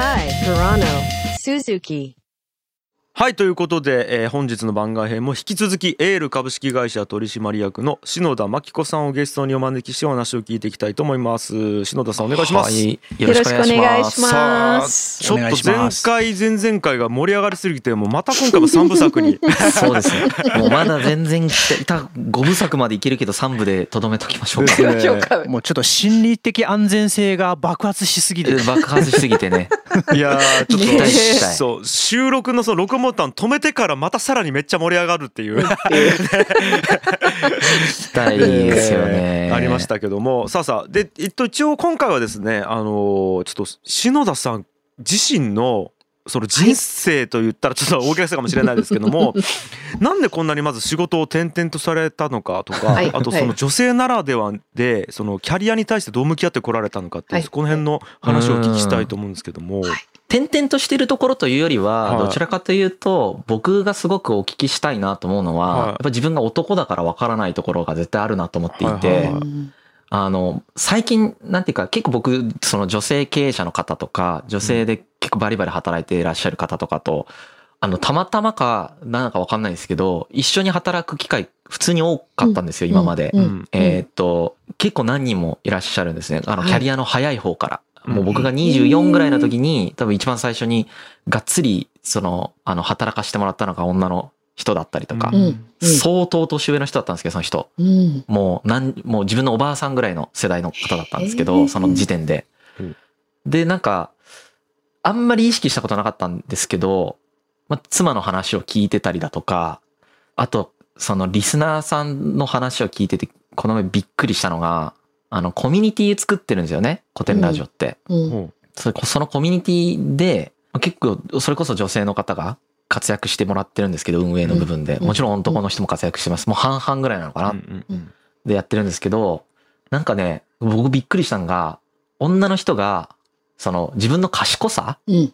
Kai, Carano, Suzuki. はいということで、えー本日の番外編も引き続きエール株式会社取締役の篠田真紀子さんをゲストにお招きしてお話を聞いていきたいと思います篠田さんお願いします、はい、よろしくお願いします。ちょっお願いしと前ます回前々回が盛り上がりすぎてもうまた今回も三部作に そうですね。もうまだ全然来て、た5部作までいけるけど3部でとどめときましょうか。ね もうちょっと心理的安全性が爆発しすぎて爆発しすぎてね。いやーちょっとそう収録のその録音ボタン止めてからまたさらにめっちゃ盛り上がるっていうしたいですよね。えー ありまし。たけどもさあさあでえっと一応今回はですねあのーちょっと篠田さん自身のその人生と言ったらちょっと大げさかもしれないですけども、なんでこんなにまず仕事を転々とされたのかとか、はい。あとその女性ならではでそのキャリアに対してどう向き合ってこられたのかっていう、はい。そこの辺の話をお聞きしたいと思うんですけども、転々としてるところというよりは、はい。どちらかというと、僕がすごくお聞きしたいなと思うのは、はい。やっぱ自分が男だからわからないところが絶対あるなと思っていて、はいはいはい。あの、最近、なんていうか、結構僕、その女性経営者の方とか、女性で結構バリバリ働いていらっしゃる方とかと、あの、たまたまか、なんかわかんないですけど、一緒に働く機会、普通に多かったんですよ、今まで。うんうんえーっと、結構何人もいらっしゃるんですね。あの、はいキャリアの早い方から。うんもう僕が24ぐらいの時に、多分一番最初に、がっつり、その、あの、働かしてもらったのが女の人だったりとか相当年上の人だったんですけど、その人。うんもうなん、もう自分のおばあさんぐらいの世代の方だったんですけど、その時点でうん。で、なんか、あんまり意識したことなかったんですけど、まあ、妻の話を聞いてたりだとか、あと、そのリスナーさんの話を聞いてて、この前びっくりしたのが、あの、コミュニティ作ってるんですよね、古典ラジオって。うんうんそそのコミュニティで、まあ結構、それこそ女性の方が活躍してもらってるんですけど、運営の部分で。うんもちろん男の人も活躍してます。もう半々ぐらいなのかな。うんうんでやってるんですけど、なんかね、僕びっくりしたのが、女の人が、その自分の賢さうん。隠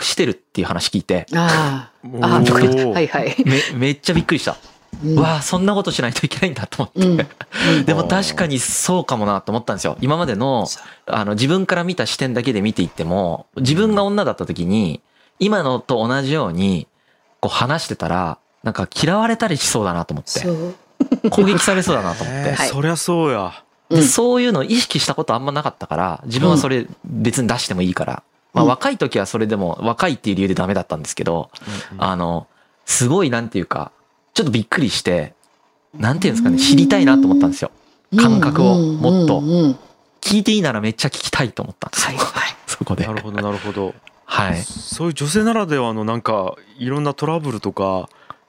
してるっていう話聞いて、あうん ああおー。はいはい。め、めっちゃびっくりした。うん。わあ、そんなことしないといけないんだと思って。うん。う んでも確かにそうかもなと思ったんですよ。今までの、あの、自分から見た視点だけで見ていっても、自分が女だった時に、今のと同じように、こう話してたら、なんか嫌われたりしそうだなと思って。そ。う。攻撃されそうだなと思って。えー。そりゃそうや。で、うんそういうのを意識したことあんまなかったから、自分はそれ別に出してもいいから。まあうん若い時はそれでも、若いっていう理由でダメだったんですけど、あの、すごいなんていうか、ちょっとびっくりして、なんていうんですかね、知りたいなと思ったんですよ。感覚をもっとうんうんうん聞いていいならめっちゃ聞きたいと思ったんですよ。はいはい そこでな。るほどなるほどはい。そういう女性ならではのなんかいろんなトラブルとか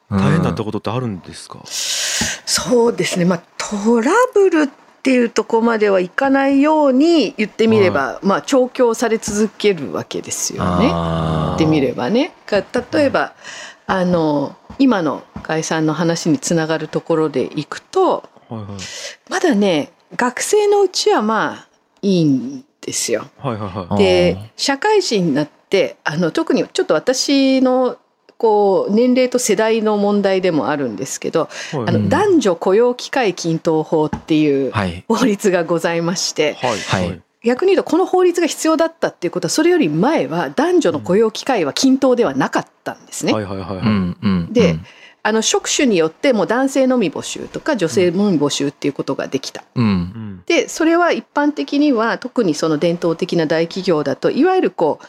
大変だったことってあるんですか、そうですねまあトラブルっていうとこまではいかないように言ってみれば、まあ調教され続けるわけですよね。言ってみればね。か例えばあの今の解散の話につながるところでいくとはいはいまだね学生のうちはまあいいんですよ。はいはいはいで社会人になってあの特にちょっと私のこう年齢と世代の問題でもあるんですけど、はいあうんの男女雇用機会均等法っていうはい。法律がございましてはいはい逆に言うとこの法律が必要だったっていうことはそれより前は男女の雇用機会は均等ではなかったんですね。はいはいはいはいうんうん。でうんあの職種によっても男性のみ募集とか女性のみ募集っていうことができた。うん。うんでそれは一般的には特にその伝統的な大企業だといわゆるこう、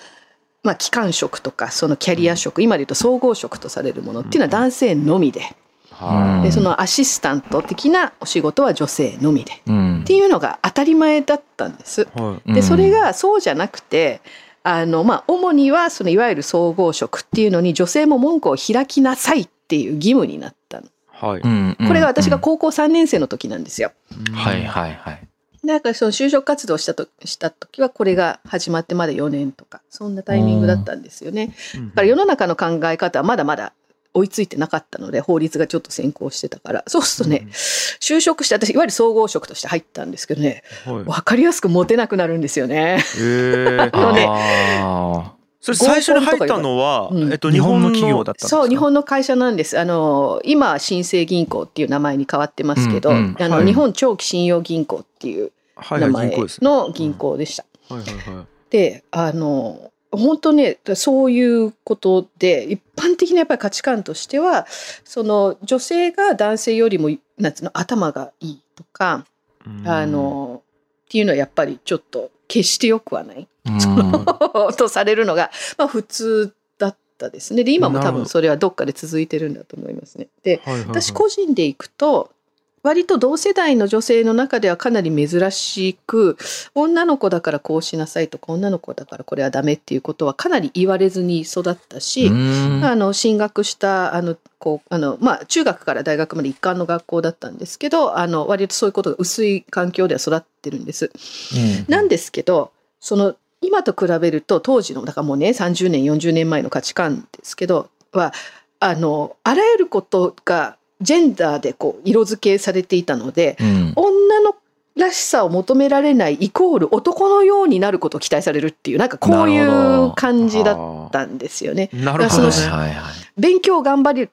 まあ、機関職とかそのキャリア職、今で言うと総合職とされるものっていうのは男性のみで,、はでそのアシスタント的なお仕事は女性のみで。っうん。ていうのが当たり前だったんです。いはい。でそれがそうじゃなくてあの、まあ、主にはそのいわゆる総合職っていうのに女性も門戸を開きなさいっていう義務になったの。はい。これが私が高校3年生の時なんですよ。はいはいはい。なんかその就職活動したとした時はこれが始まってまだ4年とかそんなタイミングだったんですよね。うん。だから世の中の考え方はまだまだ追いついてなかったので法律がちょっと先行してたから。そうするとね、就職して私いわゆる総合職として入ったんですけどねはい。分かりやすくモテなくなるんですよね。えー。あのねあそれ最初に入ったのはうん。えっと日日本の企業だったんですか？そう日本の会社なんです。あの今は新生銀行っていう名前に変わってますけど、うんうん。あのはい。日本長期信用銀行っていう名前の銀行でした。であの本当ねそういうことで一般的なやっぱり価値観としてはその女性が男性よりもなんつうの頭がいいとか、あのっていうのはやっぱりちょっと決してよくはない。うん。とされるのが、まあ、普通だったですね。で今も多分それはどっかで続いてるんだと思いますね。ではいはいはい。私個人でいくと割と同世代の女性の中ではかなり珍しく女の子だからこうしなさいとか女の子だからこれはダメっていうことはかなり言われずに育ったし、うんあの進学したあのこうあの、まあ、中学から大学まで一貫の学校だったんですけどあの割とそういうことが薄い環境では育ってるんです。なんですけどその今と比べると当時のだからもうね30年40年前の価値観ですけどはあのあらゆることがジェンダーでこう色付けされていたのでうん。女のらしさを求められないイコール男のようになることを期待されるっていうなんかこういう感じだったんですよね。なるほどね。そのはいはいはい。勉強頑張り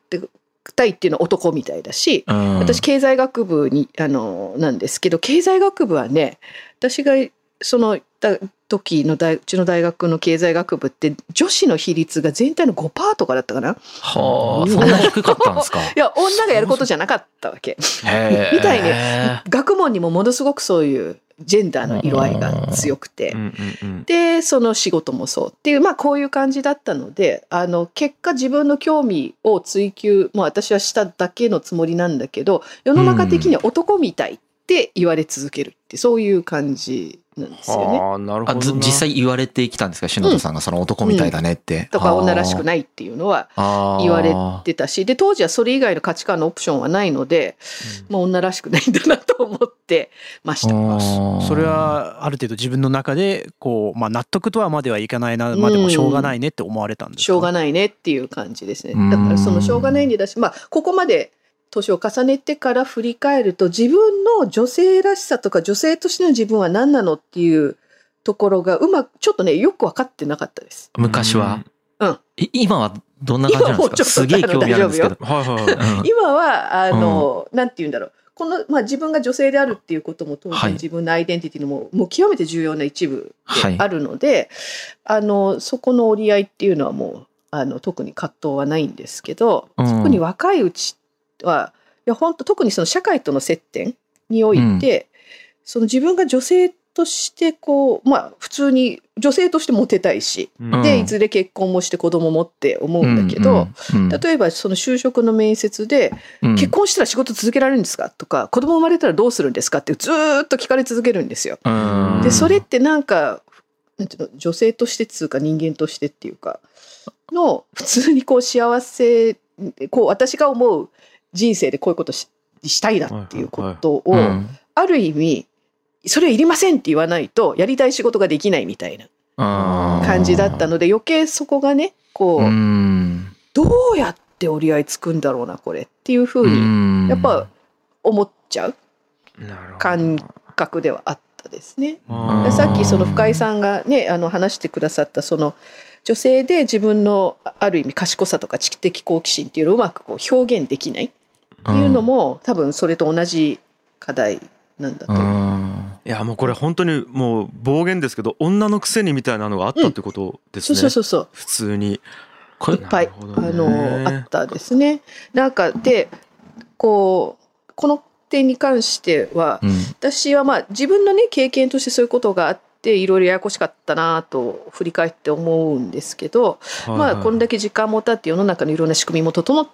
たいっていうのは男みたいだし、うん。私経済学部にあのなんですけど経済学部はね私がそのた時の大うちの大学の経済学部って女子の比率が全体の5%とかだったかな？はあそんな低かったんですか？いや女がやることじゃなかったわけ。みたいね。学問にもものすごくそういうジェンダーの色合いが強くて。でその仕事もそうっていうまあこういう感じだったのであの結果自分の興味を追求もう私はしただけのつもりなんだけど世の中的には男みたいって言われ続けるってそういう感じなんですよね。はあなるほあど実際言われてきたんですか？篠田さんがその男みたいだねって。とか女らしくないっていうのは言われてたしで当時はそれ以外の価値観のオプションはないので、まあ、女らしくないんだなと思ってました。それはある程度自分の中でこう、まあ、納得とはまではいかないなまあでもしょうがないねって思われたんですか？しょうがないねっていう感じですね。うん。だからそのしょうがないにだし、まあ、ここまで年を重ねてから振り返ると自分の女性らしさとか女性としての自分は何なのっていうところがうまくちょっとねよく分かってなかったです。昔は、うん。い今はどんな感じなんですか？す。げえ興味あるんですけど。はいはいはい。うん。今はあの、なんて言うんだろう。この、まあ、自分が女性であるっていうことも当はい。然自分のアイデンティティのも,、もう極めて重要な一部はい。であるので、あのそこの折り合いっていうのはもうあの特に葛藤はないんですけど、うん。特に若いうちはいや本当特にその社会との接点において、その自分が女性としてこうまあ普通に女性としてモテたいし、うん。でいずれ結婚もして子供もって思うんだけど、うんうん。例えばその就職の面接でうん。結婚したら仕事続けられるんですかとか子供生まれたらどうするんですかってずーっと聞かれ続けるんですよ。うん。でそれってなんかなんていうの女性としてっつうか人間としてっていうかの普通にこう幸せこう私が思う人生でこういうことししたいなっていうことを、うん。ある意味それはいりませんって言わないとやりたい仕事ができないみたいな感じだったので余計そこがねこう、うん。どうやって折り合いつくんだろうなこれっていうふうにやっぱ思っちゃう感覚ではあったですね。さっきその深井さんがねあの話してくださったその女性で自分のある意味賢さとか知的好奇心っていうのをうまくこう表現できないっていうのも、多分それと同じ課題なんだとう思う。ん。いやもうこれ本当にもう暴言ですけど女のくせにみたいなのがあったってことですそうね、そうそうそう。普通に。いっぱい、あのあったですね。なんかでこうこの点に関してはうん。私はまあ自分のね経験としてそういうことがあっていろいろややこしかったなと振り返って思うんですけど、まあこんだけ時間も経って世の中のいろんな仕組みも整って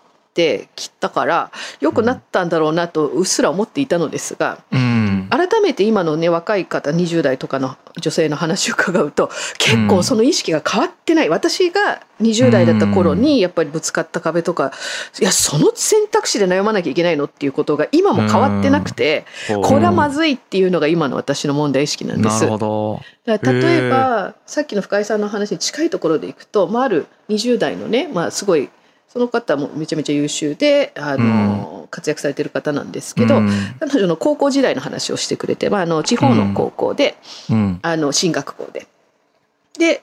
きたから良くなったんだろうなとうっすら思っていたのですがうん。改めて今のね若い方20代とかの女性の話を伺うと結構その意識が変わってない、私が20代だった頃にやっぱりぶつかった壁とかいやその選択肢で悩まなきゃいけないのっていうことが今も変わってなくてこれはまずいっていうのが今の私の問題意識なんです。なる。ほど。例えば、さっきの深井さんの話に近いところでいくと、まあ、ある20代のね、まあ、すごいその方もめちゃめちゃ優秀であの、活躍されてる方なんですけど、うん。彼女の高校時代の話をしてくれて、まあ、あの地方の高校で、うん。あの進学校で。で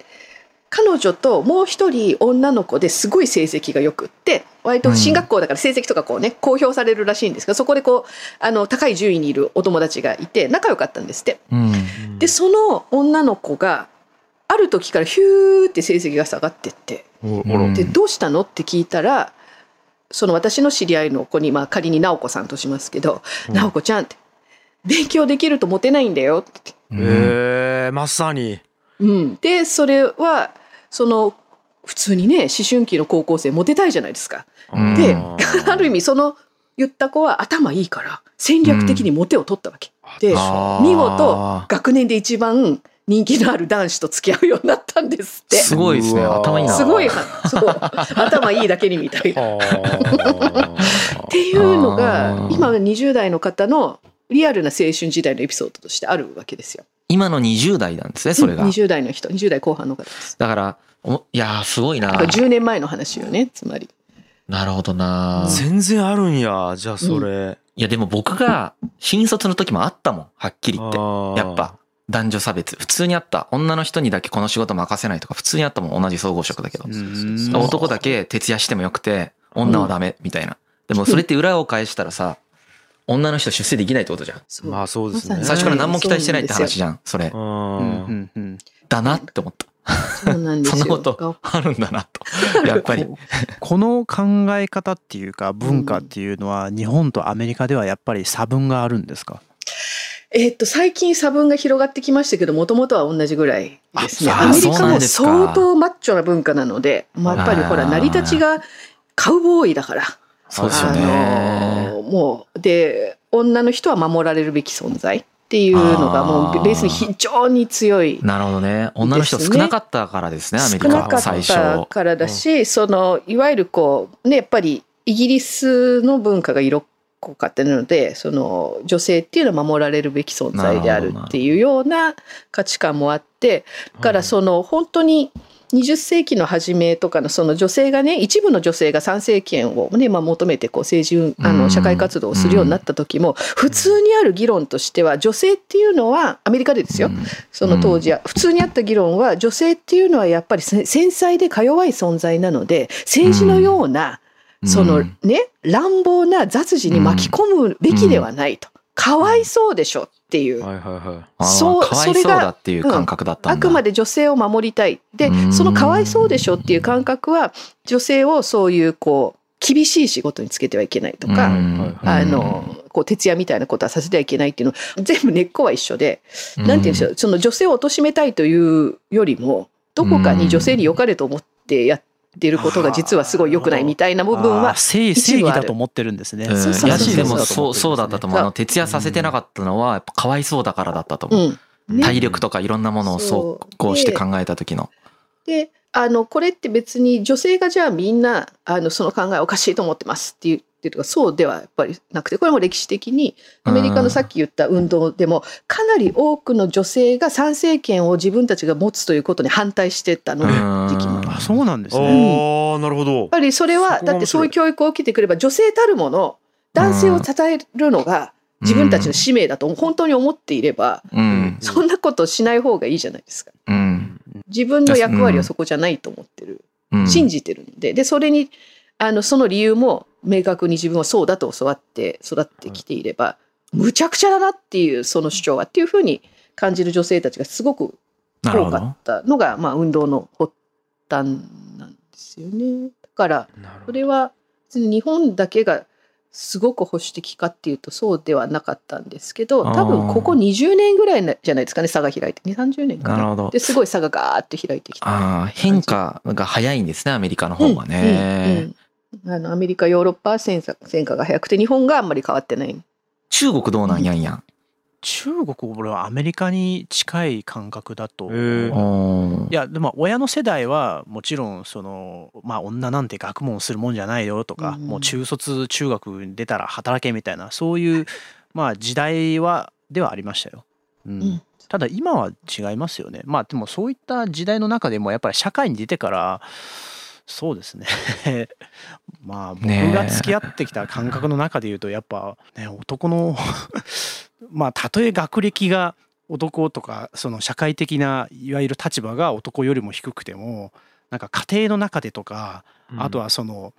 彼女ともう一人女の子ですごい成績がよくって割と進学校だから成績とかこうね公表されるらしいんですがそこでこうあの高い順位にいるお友達がいて仲良かったんですって。うん。でその女の子がある時からヒューって成績が下がってってうん。でどうしたの？って聞いたらその私の知り合いの子に、まあ、仮に直子さんとしますけど「うん。直子ちゃん」って「勉強できるとモテないんだよ」って。うん。へえまさに。うん、でそれはその普通にね思春期の高校生モテたいじゃないですか。うん。であある意味その言った子は頭いいから戦略的にモテを取ったわけ。で見事学年で一番人気のある男子と付き合うようになったんですって。すごいですね。頭いいな。すごいはそう。頭いいだけにみたい。な。っはていうのあがー。今20代の方のリアルな青春時代のエピソードとしてあるわけですよ。今の20代なんですねそれが。うん20代の人20代後半の方です。だからおいやーすごいな。これ10年前の話よねつまり。なるほどな。全然あるんやじゃあそれ、いやでも僕が新卒の時もあったもんはっきり言って。やっぱ男女差別。普通にあった。女の人にだけこの仕事任せないとか普通にあったもん。同じ総合職だけど。うん男だけ徹夜してもよくて女はダメみたいな。でもそれって裏を返したらさ女の人出世できないってことじゃん。まあそうですね。最初から何も期待してないって話じゃんそれ。だなって思った。そうなんですよ。そんなことあるんだなと。やっぱり。ここの考え方っていうか文化っていうのは日本とアメリカではやっぱり差分があるんですか？えっと最近差分が広がってきましたけどもともとは同じぐらいですね。あアメリカも相当マッチョな文化なので、まあ、やっぱりほら成り立ちがカウボーイだから。そうですよあねのもうで女の人は守られるべき存在っていうのがもうベースに非常に強い。なるほどね。女の人少なかったからですねアメリ少なかっカ最初たからだし、そのいわゆるこうねやっぱりイギリスの文化が色濃かったのでその女性っていうのは守られるべき存在であるっていうような価値観もあってだからその本当に20世紀の初めとかのその女性がね一部の女性が参政権を、ねまあ、求めてこう政治運あうん。の社会活動をするようになった時も普通にある議論としては女性っていうのはアメリカでですよ、うん。その当時は、普通にあった議論は女性っていうのはやっぱりせ繊細でか弱い存在なので政治のような、そのうんね乱暴な雑事に巻き込むべきではないと、かわいそうでしょっていう、はいはいはい。そうそれがだっていう感覚だったんだ、あくまで女性を守りたい。でうん。そのかわいそうでしょっていう感覚は女性をそういうこう厳しい仕事につけてはいけないとか、うん。あのこう徹夜みたいなことはさせてはいけないっていうの。全部根っこは一緒で、なんて言うんでしょう。その女性を貶めたいというよりもどこかに女性に良かれと思ってやってることが実はすごい良くないみたいな部分は正正義だと思ってるんですね。うんそうそうそういやしでもそうそうだったと思う。あの徹夜させてなかったのはやっぱかわいそうだからだったと思う、うん。ね。体力とかいろんなものをそうこうして考えた時の。であのこれって別に女性がじゃあみんなあのその考えおかしいと思ってますって言ってるとかそうではやっぱりなくてこれも歴史的にアメリカのさっき言った運動でもかなり多くの女性が参政権を自分たちが持つということに反対してたのうん。時あそうなんですね。ああなるほど。ぱりそれはだってそういう教育を受けてくれば女性たるもの男性を称えるのが自分たちの使命だと本当に思っていればうん。そんなことしない方がいいじゃないですか。うん。自分の役割はそこじゃないと思ってる。うん。信じてるんで。でそれにあのその理由も明確に自分はそうだと教わって育ってきていれば、むちゃくちゃだなっていうその主張はっていうふうに感じる女性たちがすごく多かったのが、まあ、運動の発端なんですよね。だからそれは別に日本だけがすごく保守的かっていうとそうではなかったんですけど多分ここ20年ぐらいなじゃないですかね差が開いて。2 3 0年かな。なるほど。ですごい差がガーッと開いてきた。ああ変化が早いんですねアメリカの方はね、うんうんあのアメリカヨーロッパは戦争戦火が早くて日本があんまり変わってない。中国どうなんやんやん。中国俺はアメリカに近い感覚だとえおいやでも親の世代はもちろんそのまあ女なんて学問するもんじゃないよとか、うん。もう中卒中学に出たら働けみたいなそういうまあ時代はではありましたよ。うん。うん。ただ今は違いますよね。まあでもそういった時代の中でもやっぱり社会に出てからそうですね。まあ僕が付き合ってきた感覚の中で言うとやっぱね男の まあたとえ学歴が男とかその社会的ないわゆる立場が男よりも低くてもなんか家庭の中でとかあとはその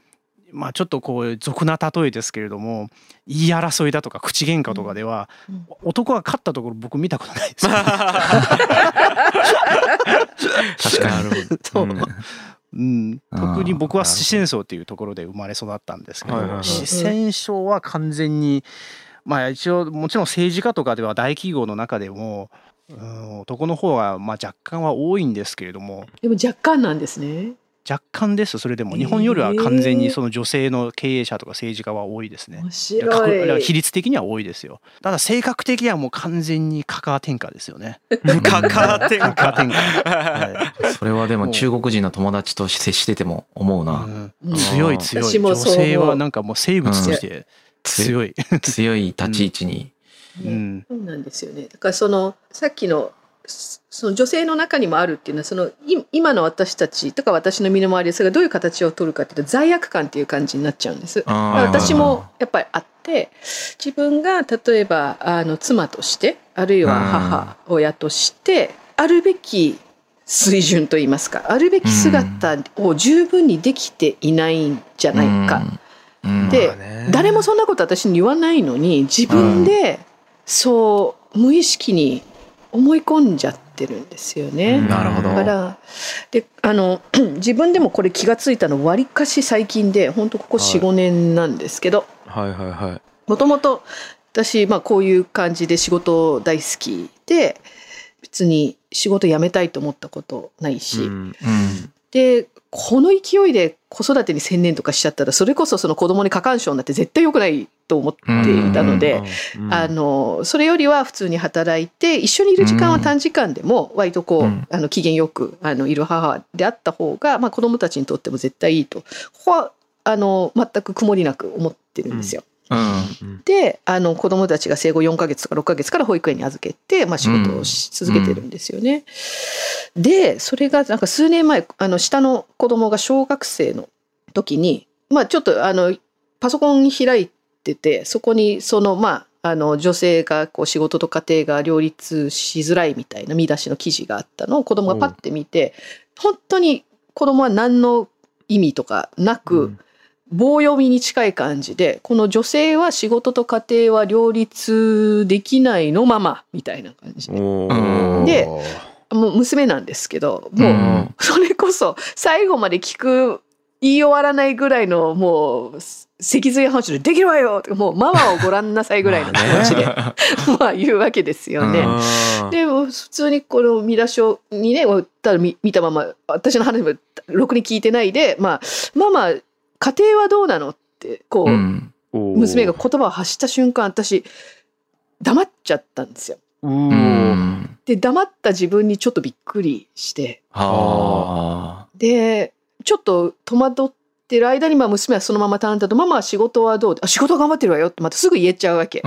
まあちょっとこう俗な例えですけれども言い争いだとか口喧嘩とかではうん。男が勝ったところ僕見たことないですよ 確かに。そううん特に僕は四川省っていうところで生まれ育ったんですけど、四川省は完全にまあ一応もちろん政治家とかでは大企業の中でも、うん、男の方がまあ若干は多いんですけれどもでも若干なんですね。若干ですそれでも日本よりは完全にその女性の経営者とか政治家は多いですね。面いや白い。比率的には多いですよ。ただ性格的にはもう完全にカカア天下ですよね。カカア天カカア下天下。はいそれはでも中国人の友達と接してても思うな。うんうん強い強い女性はなんかもう生物として強い。強い立ち位置に。うんそうなんですよね。だからそのさっきのそその女性の中にもあるっていうのはそのい今の私たちとか私の身の回りでそれがどういう形を取るかっていうと罪悪感っていう感じになっちゃうんです。私もやっぱりあって自分が例えばあの妻としてあるいは母親としてあるべき水準といいますかあるべき姿を十分にできていないんじゃないか。うん。で誰もそんなこと私に言わないのに自分でそう無意識に思い込んじゃってるんですよね。うん。なるほど。だからであの 自分でもこれ気がついたのわりかし最近で本当ここはい。45年なんですけど。はいはいはい。もともと私、まあ、こういう感じで仕事大好きで別に仕事辞めたいと思ったことないし、うん。うん。でこの勢いで子育てに専念とかしちゃったらそれこそその子供に過干渉になって絶対良くないと思っていたので、うんあのそれよりは普通に働いて一緒にいる時間は短時間でも割とこう、うん。あの機嫌よくあのいる母であった方が、まあ、子供たちにとっても絶対いいと。ここはあの全く曇りなく思ってるんですよ。うん。であの子供たちが生後4ヶ月とか6ヶ月から保育園に預けて、まあ、仕事をし続けてるんですよね。でそれがなんか数年前あの下の子供が小学生の時に、まあ、ちょっとあのパソコン開いててそこにそのまああの女性がこう仕事と家庭が両立しづらいみたいな見出しの記事があったのを子供がパッて見て本当に子供は何の意味とかなく、うん棒読みに近い感じでこの女性は仕事と家庭は両立できないのままみたいな感じでもう娘なんですけどもううんそれこそ最後まで聞く言い終わらないぐらいのもう脊髄反射で「できるわよ!」もうママをご覧なさいぐらいの気持ちで まあ言うわけですよね。うんでも普通にこの見出しをにねただ見見たまま私の話もろくに聞いてないで「まあ、ママ家庭はどうなの?」ってこう、うん。娘が言葉を発した瞬間私黙っちゃったんですよ。で黙った自分にちょっとびっくりしてはでちょっと戸惑ってる間にまあ娘はそのまま頼んだと「ママは仕事はどう?」あ仕事は頑張ってるわよ」ってまたすぐ言えちゃうわけ。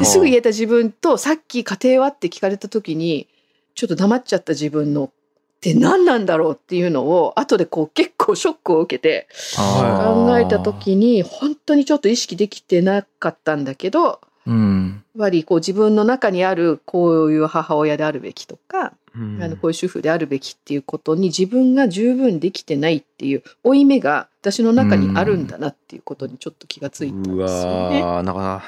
ですぐ言えた自分とさっき家庭はって聞かれた時にちょっと黙っちゃった自分のって何なんだろうっていうのを後でこう結構ショックを受けて考えた時に本当にちょっと意識できてなかったんだけどうん。やっぱりこう自分の中にあるこういう母親であるべきとか、うんあのこういう主婦であるべきっていうことに自分が十分できてないっていう負い目が私の中にあるんだなっていうことにちょっと気がついたんうですよね。わーなんか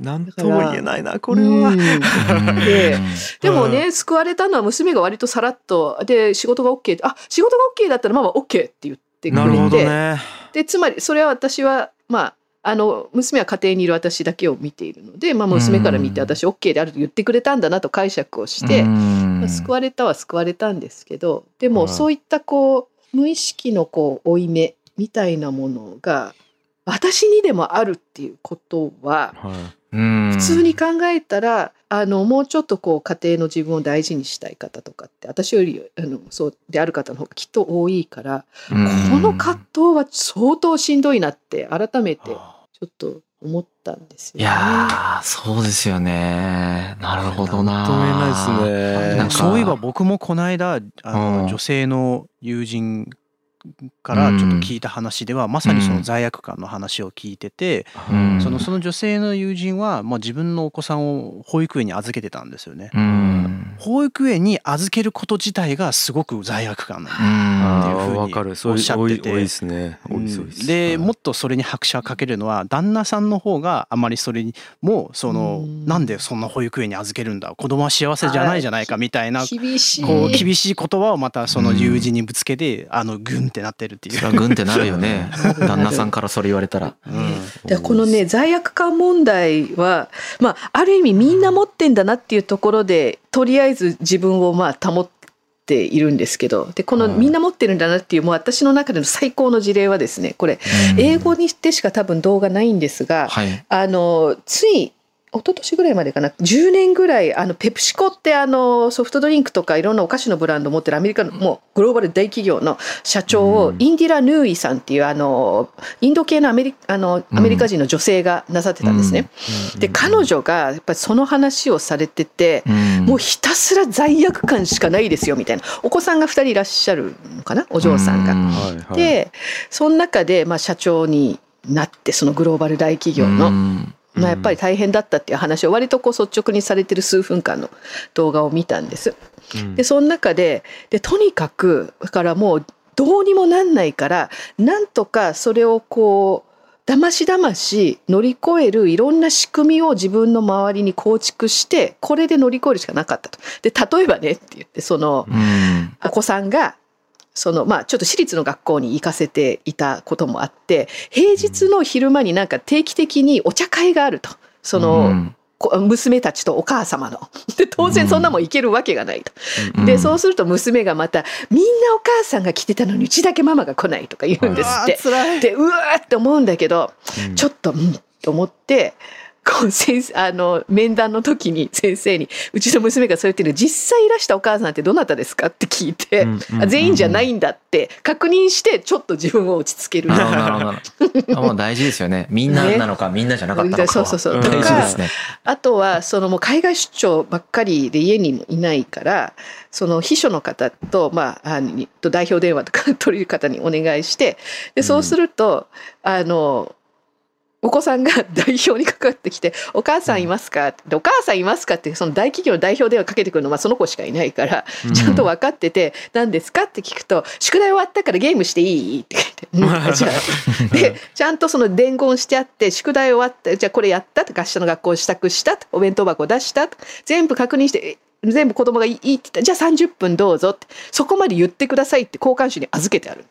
なんとも言えないなこれは。うん。でうん。でもね、救われたのは娘が割とさらっと、で、仕事が OK、あ、仕事が OK だったらママ OK って言ってくなるほれて、どね。で、つまり、それは私は、まあ、あの、娘は家庭にいる私だけを見ているので、まあ、娘から見てうん。私 OK であると言ってくれたんだなと解釈をして、うん。まあ救われたは救われたんですけど、でも、はい。そういったこう、無意識のこう、負い目みたいなものが、私にでもあるっていうことは、はい。うん普通に考えたらあのもうちょっとこう家庭の自分を大事にしたい方とかって私よりあのそうである方の方がきっと多いから、うんこの葛藤は相当しんどいなって改めてちょっと思ったんですよね。いやー、そうですよね。なるほどな。なんとも言えないですねそういえば僕もこの間あの、うん女性の友人からちょっと聞いた話ではまさにその罪悪感の話を聞いてて、うん。そのその女性の友人は、まあ、自分のお子さんを保育園に預けてたんですよね。うん。保育園に預けること自体がすごく罪悪感なんだあっていうふうにおっしゃってて。でもっととそれに拍車をかけるのは旦那さんの方があまりそれにもうそのうん。なんでそんな保育園に預けるんだ子供は幸せじゃないじゃないかみたいな厳しい。こう厳しい言葉をまたその友人にぶつけてあのグンってなってるっていう。それはグンってなるよね。旦那さんからそれ言われたら。でこのね罪悪感問題は、まあ、ある意味みんな持ってんだなっていうところでとりあえず自分をまあ保っているんですけど。でこのみんな持ってるんだなっていうもう私の中での最高の事例はですねこれ英語にしてしか多分動画ないんですが、はい。あのつい一昨年ぐらいまでかな。10年ぐらいあのペプシコってあのソフトドリンクとかいろんなお菓子のブランドを持ってるアメリカのもうグローバル大企業の社長をインディラ・ヌーイさんっていうあのインド系のアメリあのアメリカ人の女性がなさってたんですね。で彼女がやっぱりその話をされてて、もうひたすら罪悪感しかないですよみたいな。お子さんが2人いらっしゃるのかな？お嬢さんが。はいはい。でその中でまあ社長になってそのグローバル大企業の、うんまあ、やっぱり大変だったっていう話を割とこう率直にされてる数分間の動画を見たんです。うんでその中ででとにかくだからもうどうにもなんないからなんとかそれをこうだましだまし乗り越えるいろんな仕組みを自分の周りに構築してこれで乗り越えるしかなかったと。で例えばねって言ってそのうんお子さんがそのまあちょっと私立の学校に行かせていたこともあって平日の昼間になんか定期的にお茶会があると。その、うんこ娘たちとお母様の。で当然そんなもんいけるわけがないと。うんでそうすると娘がまた「みんなお母さんが来てたのにうちだけママが来ない」とか言うんですって。辛いでうわーって思うんだけどうんちょっとうんと思って。こう先生あの面談の時に先生に「うちの娘がそう言ってるの実際いらしたお母さんってどなたですか?」って聞いて、うんうんあ全員じゃないんだって確認してちょっと自分を落ち着ける。もう大事ですよね。みんななのかみんなじゃなかったのか。はそうそうそう。うん大事ですね。あとはそのもう海外出張ばっかりで家にいないからその秘書の方と,、まあ、あにと代表電話とか取る方にお願いしてでそうすると、あのお子さんが代表にかかってきて「お母さんいますか?」って「お母さんいますか?」ってその大企業の代表電話かけてくるのはその子しかいないからちゃんと分かってて「何ですか?」って聞くと「宿題終わったからゲームしていい?」って言ってうん「じゃあでちゃんとその伝言してあって宿題終わったじゃあこれやった？とか明日の学校支度した？とお弁当箱出した？と全部確認してえ全部子供がいいって言った。じゃあ30分どうぞって。そこまで言ってくださいって交換手に預けてある。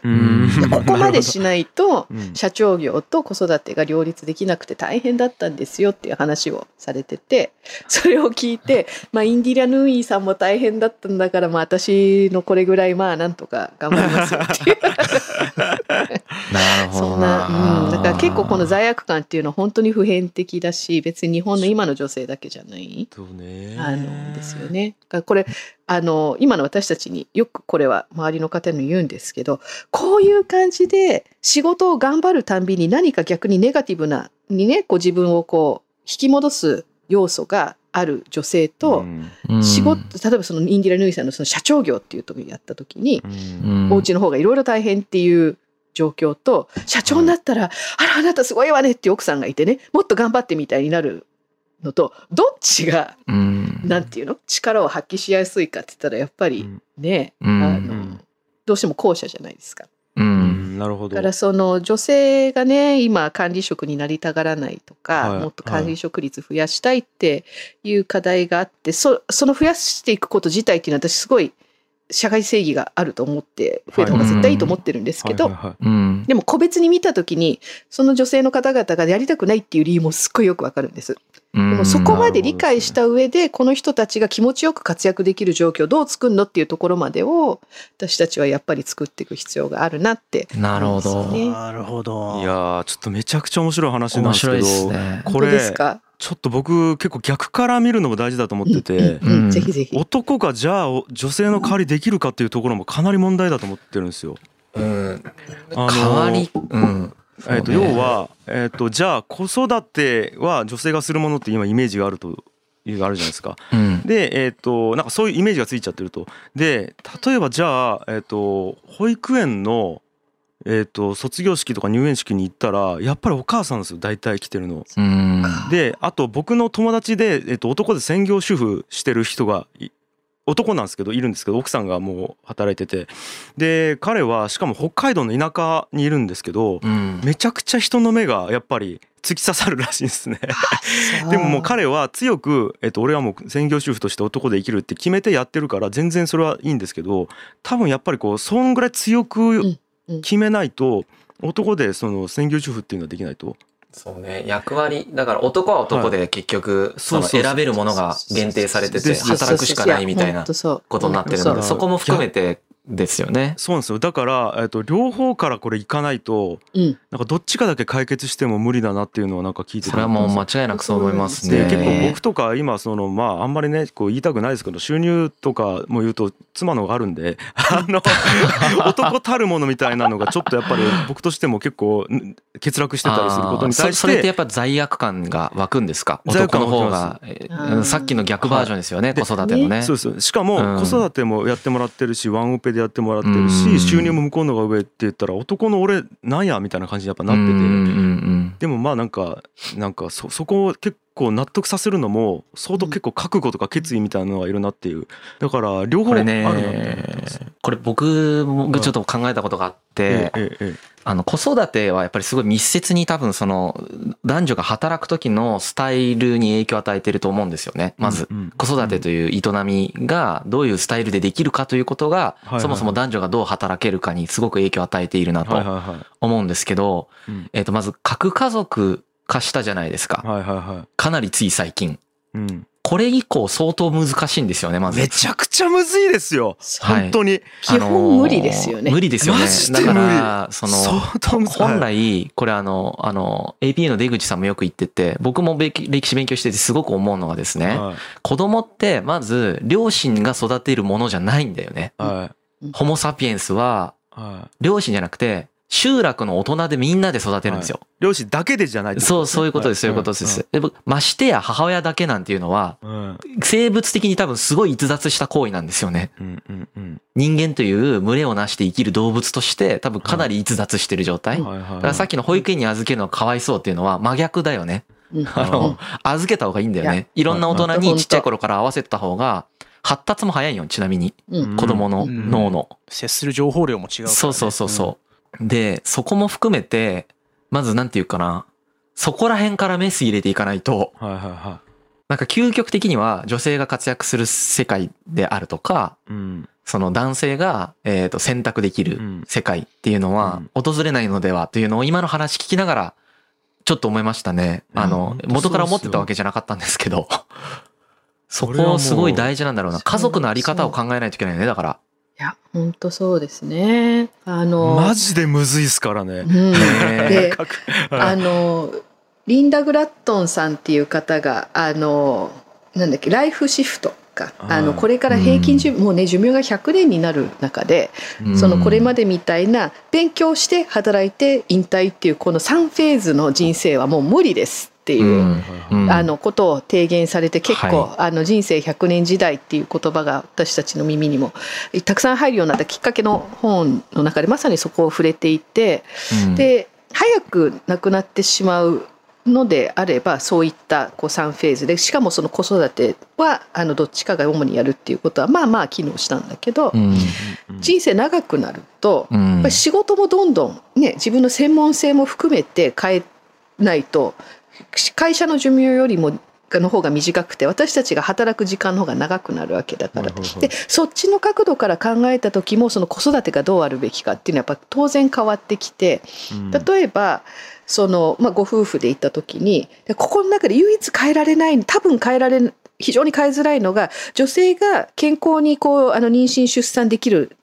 ここまでしないと うん。社長業と子育てが両立できなくて大変だったんですよっていう話をされててそれを聞いて、まあ、インディラ・ヌーイーさんも大変だったんだから、まあ、私のこれぐらいまあなんとか頑張りますよっていう。なるほどそんな、うん、だから結構この罪悪感っていうのは本当に普遍的だし別に日本の今の女性だけじゃない。そうね。あのですよね。だからこれあの今の私たちによくこれは周りの方に言うんですけどこういう感じで仕事を頑張るたんびに何か逆にネガティブなにねこう自分をこう引き戻す要素がある女性と、うん。うん。仕事例えばそのインディラ・ヌーイさんのその社長業っていうところやった時に、うん。うん。お家の方がいろいろ大変っていう状況と社長になったら、あらあなたすごいわねっていう奥さんがいてねもっと頑張ってみたいになるのとどっちがうん。なんていうの？力を発揮しやすいかって言ったらやっぱりうん。ね、うん。あのうん。どうしても後者じゃないですか。ううんん。なるほど。だからその女性がね今管理職になりたがらないとか、はい。もっと管理職率増やしたいっていう課題があってそその増やしていくこと自体っていうのは私すごい社会正義があると思って増えた方が絶対いいと思ってるんですけど、でも個別に見た時にその女性の方々がやりたくないっていう理由もすっごいよくわかるんです。ででもそこまで理解した上でこの人たちが気持ちよく活躍できる状況をどう作るのっていうところまでを私たちはやっぱり作っていく必要があるなってなるほど。なるほど。いやーちょっとめちゃくちゃ面白い話なんですけど面白いですね。こ本当ですれか、ちょっと僕結構逆から見るのも大事だと思ってて、ぜひぜひ。男がじゃあ女性の代わりできるかっていうところもかなり問題だと思ってるんですよ。うん代わりうんえっと要は、えっとじゃあ子育ては女性がするものって今イメージがあるというあるじゃないですか。うんでえっとなんかそういうイメージがついちゃってると。で例えばじゃあえっと保育園のえー、と卒業式とか入園式に行ったらやっぱりお母さんですよ大体来てるの。うん。であと僕の友達で、えー、と男で専業主婦してる人がい男なんですけどいるんですけど奥さんがもう働いてて。で彼はしかも北海道の田舎にいるんですけどうん。めちゃくちゃ人の目がやっぱり突き刺さるらしいですね。でももう彼は強く、えっと、俺はもう専業主婦として男で生きるって決めてやってるから全然それはいいんですけど多分やっぱりこうそんぐらい強くうん決めないと男でその専業主婦っていうのはできないと。そうね。役割だから男は男で結局その選べるものが限定されてて働くしかないみたいなことになってるのでそこも含めてですよね。そうなんですよ。だから、えっと、両方からこれいかないとうん。なんかどっちかだけ解決しても無理だなっていうのはなんか聞いててそれはもう間違いなくそう思いますね。で結構僕とか今そのまああんまりねこう言いたくないですけど収入とかも言うと妻のがあるんで あの男たるものみたいなのがちょっとやっぱり僕としても結構ん欠落してたりすることに対しあーそそれっててやっぱ罪悪感が湧くんですか罪悪感男の方がさっきの逆バージョンですよね、子育てのね。そうです。しかもうん。子育てもやってもらってるしワンオペでやってもらってるうん。し収入も向こうのが上って言ったら男の俺なんやみたいな感じにやっぱなってて。でもまあなんかなんかそそこを結構納得させるのも相当結構覚悟とか決意みたいなのがいるなっていう。だから両方あるなって。これ僕がちょっと考えたことがあって、ええええあの子育てはやっぱりすごい密接に多分その男女が働く時のスタイルに影響を与えてると思うんですよね。まず子育てという営みがどういうスタイルでできるかということがそもそも男女がどう働けるかにすごく影響を与えているなとは思うんですけど、うんえっとまず核家族化したじゃないですいか。かなりつい最近。これ以降相当難しいんですよね、まず。めちゃくちゃむずいですよ。はい本当に。基本無理ですよねあのー無理ですよねマジ。だで無理から、その。本来、これあの、あの、APA の出口さんもよく言ってて、僕もべき歴史勉強しててすごく思うのがですね、は子供ってまず両親が育てるものじゃないんだよね。いはいホモサピエンスははい。両親じゃなくて、集落の大人でみんなで育てるんですよ。両親だけでじゃないですねそういうことです、そういうことで。す。で僕ましてや母親だけなんていうのは、うん生物的に多分すごい逸脱した行為なんですよね。うんうんうん人間という群れをなして生きる動物として多分かなり逸脱してる状態。だはいはいはいからさっきの保育園に預けるのはかわいそうっていうのは真逆だよね。うんあの、預けた方がいいんだよね。いろんな大人にちっちゃい頃から合わせた方が、発達も早いよ、ちなみに。うん子供のうん脳の。接する情報量も違うね、そうそうそうそう。で、そこも含めて、まずなんていうかな、そこら辺からメス入れていかないと、はいはいはなんか究極的には女性が活躍する世界であるとか、い。うんその男性が、えー、と選択できるうん世界っていうのは訪れないのではというのを今の話聞きながらちょっと思いましたね。あの元から思ってたわけじゃなかったんですけど。そこすごい大事なんだろうな。家族のあり方を考えないといけないよね。だから。いや本当そうですね。あのマジでむずいっすからね。うん。ねで 各あのリンダ・グラットンさんっていう方があのなんだっけライフシフトかあのはいこれから平均寿、もうね寿命が100年になる中でそのこれまで。でみたいな勉強して働いて引退っていうこの3フェーズの人生はもう無理ですっていう。あのことを提言されて結構、はあの人生100年時代っていう言葉が私たちの耳にもたくさん入るようになったきっかけの本の中でまさにそこを触れていて、うん。で早く亡くなってしまうのであればそういったこう3フェーズでしかもその子育てはあのどっちかが主にやるっていうことはまあまあ機能したんだけど、うん。人生長くなると、うん。やっぱり仕事もどんどんね自分の専門性も含めて変えないと会社の寿命よりもの方が短くて私たちが働く時間の方が長くなるわけだから。でそっちの角度から考えた時もその子育てがどうあるべきかっていうのはやっぱ当然変わってきてうん。例えばその、まあ、ご夫婦で行った時にでここの中で唯一変えられない多分変えられ非常に変えづらいのが女性が健康にこうあの妊娠出産できる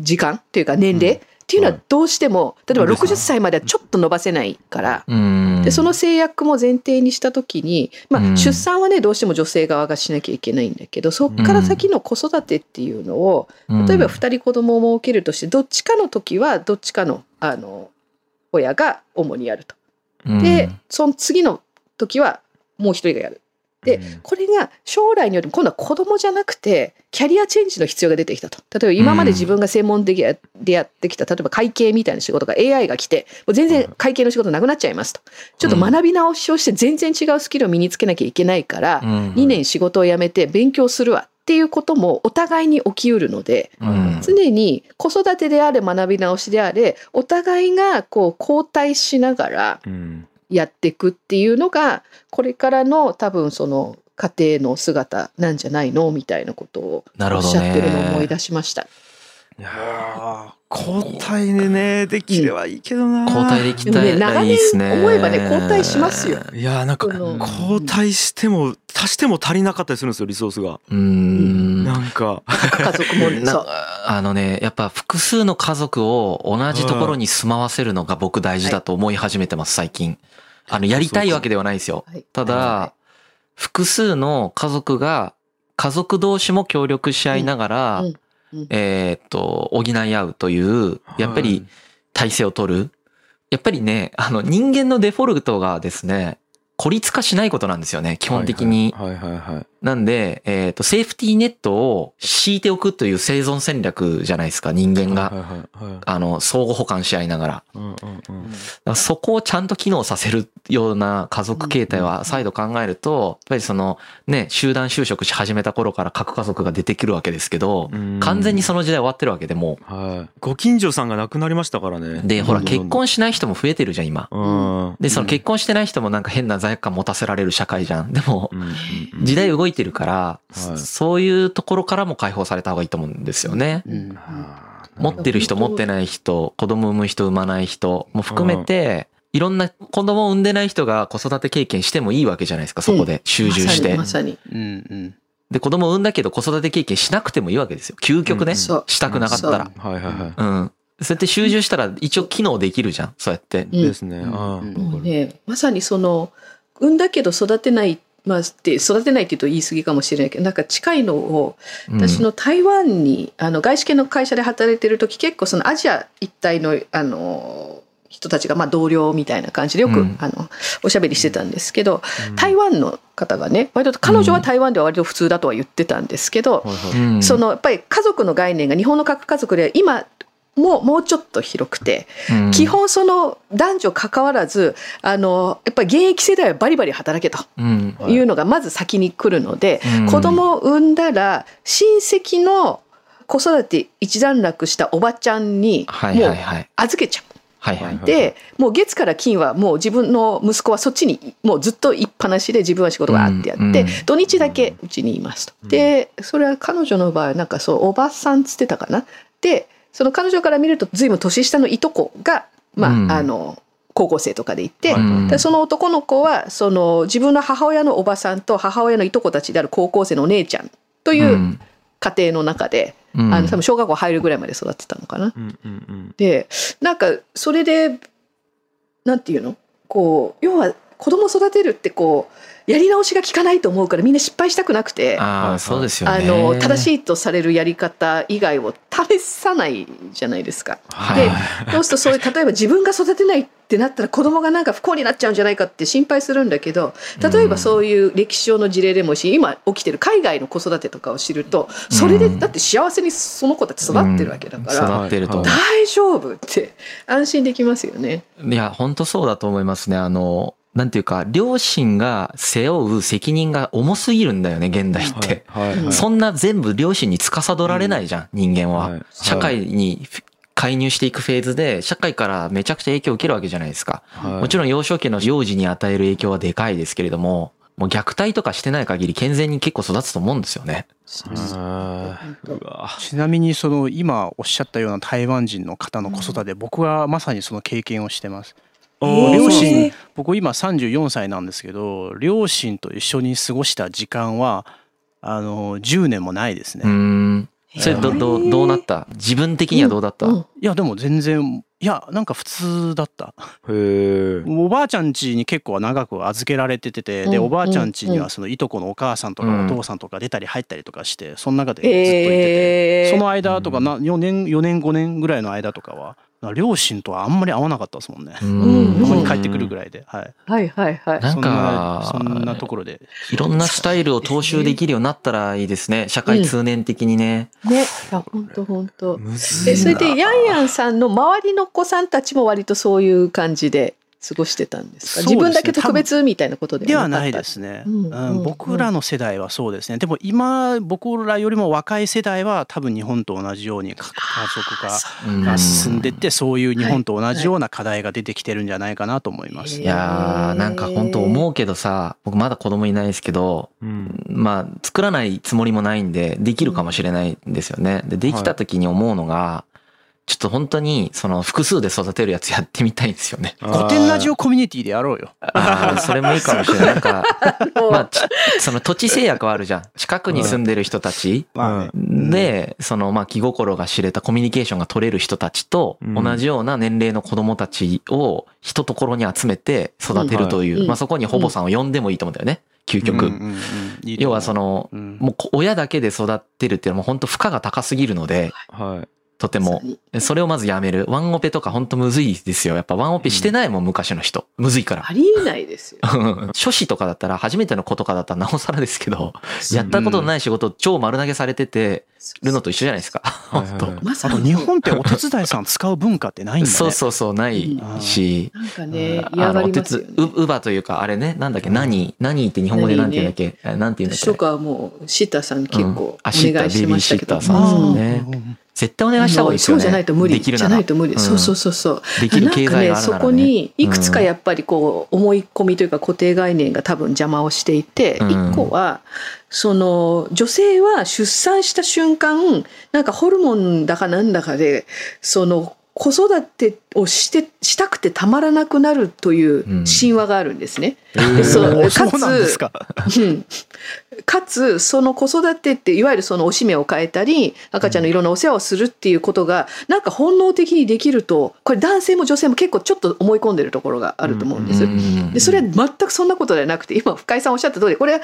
時間っていうか年齢、うんっていうのははい。どうしても例えばそうですね。60歳まではちょっと伸ばせないから。うん。でその制約も前提にした時に、まあ、うん。出産はねどうしても女性側がしなきゃいけないんだけどそっから先の子育てっていうのを例えば2人子供を設けるとしてどっちかの時はどっちかのあの親が主にやると。うん。でその次の時はもう一人がやる。でうん。これが将来により今度は子供じゃなくてキャリアチェンジの必要が出てきたと。例えば今まで自分が専門的でやってきた例えば会計みたいな仕事が AI が来てもう全然会計の仕事なくなっちゃいますと。ちょっと学び直しをして全然違うスキルを身につけなきゃいけないからうん。2年仕事を辞めて勉強するわっていうこともお互いに起きうるのでうん。常に子育てであれ学び直しであれお互いがこう交代しながらうんやっていくっていうのがこれからの多分その家庭の姿なんじゃないの？みたいなことをおっしゃってるのを思い出しました。いやー交代でねできればいいけどな交代できたらいいですね。長年思えばね交代しますよ。いやーなんか交代しても足しても足りなかったりするんですよリソースが。うーん。なんか家族もな そう。あのね、やっぱ複数の家族を同じところに住まわせるのが僕大事だと思い始めてます、最近。あの、やりたいわけではないですよ。はい。ただ、複数の家族が、家族同士も協力し合いながらうんうん、えーっと、補い合うという、やっぱり体制を取る。やっぱりね、あの、人間のデフォルトがですね、孤立化しないことなんですよね、基本的に。はいはいはいはいなんで、えっ、と、セーフティーネットを敷いておくという生存戦略じゃないですか、人間が。はいはいはいあの、相互補完し合いながら。うんうんうん。そこをちゃんと機能させるような家族形態は再度考えると、やっぱりその、ね、集団就職し始めた頃から核家族が出てくるわけですけど、うん。完全にその時代終わってるわけでもはい。ご近所さんが亡くなりましたからね。う。で、ほら、結婚しない人も増えてるじゃん、今。うん。で、その結婚してない人もなんか変な罪悪感持たせられる社会じゃん。でも、時代動いてるから、はい。そういうところからも解放された方がいいと思うんですよね。うん。持ってる人、持ってない人、子供産む人、産まない人も含めて、いろんな子供を産んでない人が子育て経験してもいいわけじゃないですか、そこで。集中して。まさにまさうんうん。で、子供を産んだけど子育て経験しなくてもいいわけですよ。究極ね。うん。そう。したくなかったら。はいはいはい。うん。そうやって集中したら一応機能できるじゃん、そうやって。に、うん。ですね。あうん。ーもうねまさにその産んだけど育てないまあって育てないって言うと言い過ぎかもしれないけどなんか近いのをうん。私の台湾にあの外資系の会社で働いてる時結構そのアジア一帯のあの人たちがまあ同僚みたいな感じでよく、うん。あのおしゃべりしてたんですけど、台湾の方がね割と彼女は台湾では割と普通だとは言ってたんですけど、そのやっぱり家族の概念が日本の核家族で今ももうちょっと広くて、うん基本その男女関わらずあのやっぱり現役世代はバリバリ働けとうん。いうのがまず先に来るので、うん子供を産んだら親戚の子育て一段落したおばちゃんにはいもう。預けちゃう。はいはい。はいでもう月から金はもう自分の息子はそっちにもうずっと行っぱなしで自分は仕事があってやって、うんうん土日だけうちにいますと。でそれは彼女の場合はなんかそうおばさんつってたかな。でその彼女から見ると随分年下のいとこがまあ、うん。あの高校生とかでいて、うん。でその男の子はその自分の母親のおばさんと母親のいとこたちである高校生のお姉ちゃんといううん。家庭の中で、うん。あの多分小学校入るぐらいまで育ってたのかな。でなんかそれでなんていうの？こう要は子供育てるってこうやり直しが効かないと思うからみんな失敗したくなくてあああ、そうですよね。の正しいとされるやり方以外を試さないじゃないですか。はいでそうするとそういう例えば自分が育てないってなったら子供がなんか不幸になっちゃうんじゃないかって心配するんだけど例えばそういう歴史上の事例でもし今起きてる海外の子育てとかを知るとそれでだって幸せにその子たち育ってるわけだから。育ってると思う。大丈夫って安心できますよね。いや、本当そうだと思いますね。あの、なんていうか、両親が背負う責任が重すぎるんだよね、現代って。そんな全部両親に司られないじゃん、人間は。はい社会に介入していくフェーズで、社会からめちゃくちゃ影響を受けるわけじゃないですか。はいもちろん幼少期の幼児に与える影響はでかいですけれども、もう虐待とかしてない限り健全に結構育つと思うんですよね。ちなみにその今おっしゃったような台湾人の方の子育て、僕はまさにその経験をしてます。両親えー僕今34歳なんですけど両親と一緒に過ごした時間はあの10年もないですね。うーん。それど、どう、どうなった？自分的にはどうだった、うんいやでも全然いやなんか普通だった。へえおばあちゃん家に結構長く預けられててて、でうんおばあちゃん家にうんはそのいとこのお母さんとうん。かお父さんとか出たり入ったりとかしてその中でずっといてて、えー。その間とかな4年4年5年ぐらいの間とかは両親とはあんまり会わなかったですもんね。うんここに帰ってくるぐらいで、はい。はいはいはい。なんかそんなところで。いろんなスタイルを踏襲できるようになったらいいですね。社会通念的にね。ね、いや本当本当。むずいえそれでなヤンヤンさんの周りの子さんたちも割とそういう感じで過ごしてたんですか？ね。自分だけ特別みたいなことでではないはなかった？ですね、うんうんうん僕らの世代はそうですね。でも今僕らよりも若い世代は多分日本と同じようにか家族化う。んが進んでってそういう日本と同じような課題が出てきてるんじゃないかなと思います。いやーなんか本当思うけどさ、僕まだ子供いないですけど、うん。まあ作らないつもりもないんで、できるかもしれないんですよね。で、できた時に思うのが、ちょっと本当にその複数で育てるやつやってみたいんですよね。古典ラジオコミュニティでやろうよ。ああ、それもいいかもしれない。なんか、まあ、ちその土地制約はあるじゃん。近くに住んでる人たち。で、そのまあ気心が知れたコミュニケーションが取れる人たちとうん同じような年齢の子供たちを一ところに集めて育てるという、うんまあそこにほぼさんを呼んでもいいと思うんだよね。究極。要はその、うんもうこ親だけで育ってるっていうのはもう本当負荷が高すぎるので、はいとても。それをまずやめる。ワンオペとか本当むずいですよ。やっぱワンオペしてないもん、昔の人。むずいから。ありえないですよ。初子とかだったら、初めての子とかだったらなおさらですけど、やったことのない仕事を超丸投げされててるのと一緒じゃないですか。本まさにあと日本ってお手伝いさん使う文化ってないんだね。当そうそうそう、ないし。なんかねあ嫌がりのお手ますよね。ウバというか、あれね、なんだっけ、何何って日本語でなんて言うんだっけ、えなんて言うんだっけと。かはもうシッターさん結構お願いしてましたけど。ベビーシッターさんうんね絶対お願いした方がいいですよね。そうじゃないと無理。できるじゃないと無理。うんそうそうそうそう。できる経済があるなら、ね。なんかね、そこにいくつかやっぱりこう思い込みというか固定概念が多分邪魔をしていて、うん一個はその女性は出産した瞬間なんかホルモンだかなんだかでその子育てをしてしたくてたまらなくなるという神話があるんですね。でそうかつそうなんか。つその子育てっていわゆるそのおしめを変えたり赤ちゃんのいろんなお世話をするっていうことがなんか本能的にできるとこれ男性も女性も結構ちょっと思い込んでるところがあると思うんです。うんでそれは全くそんなことではなくて今深井さんおっしゃった通りこれは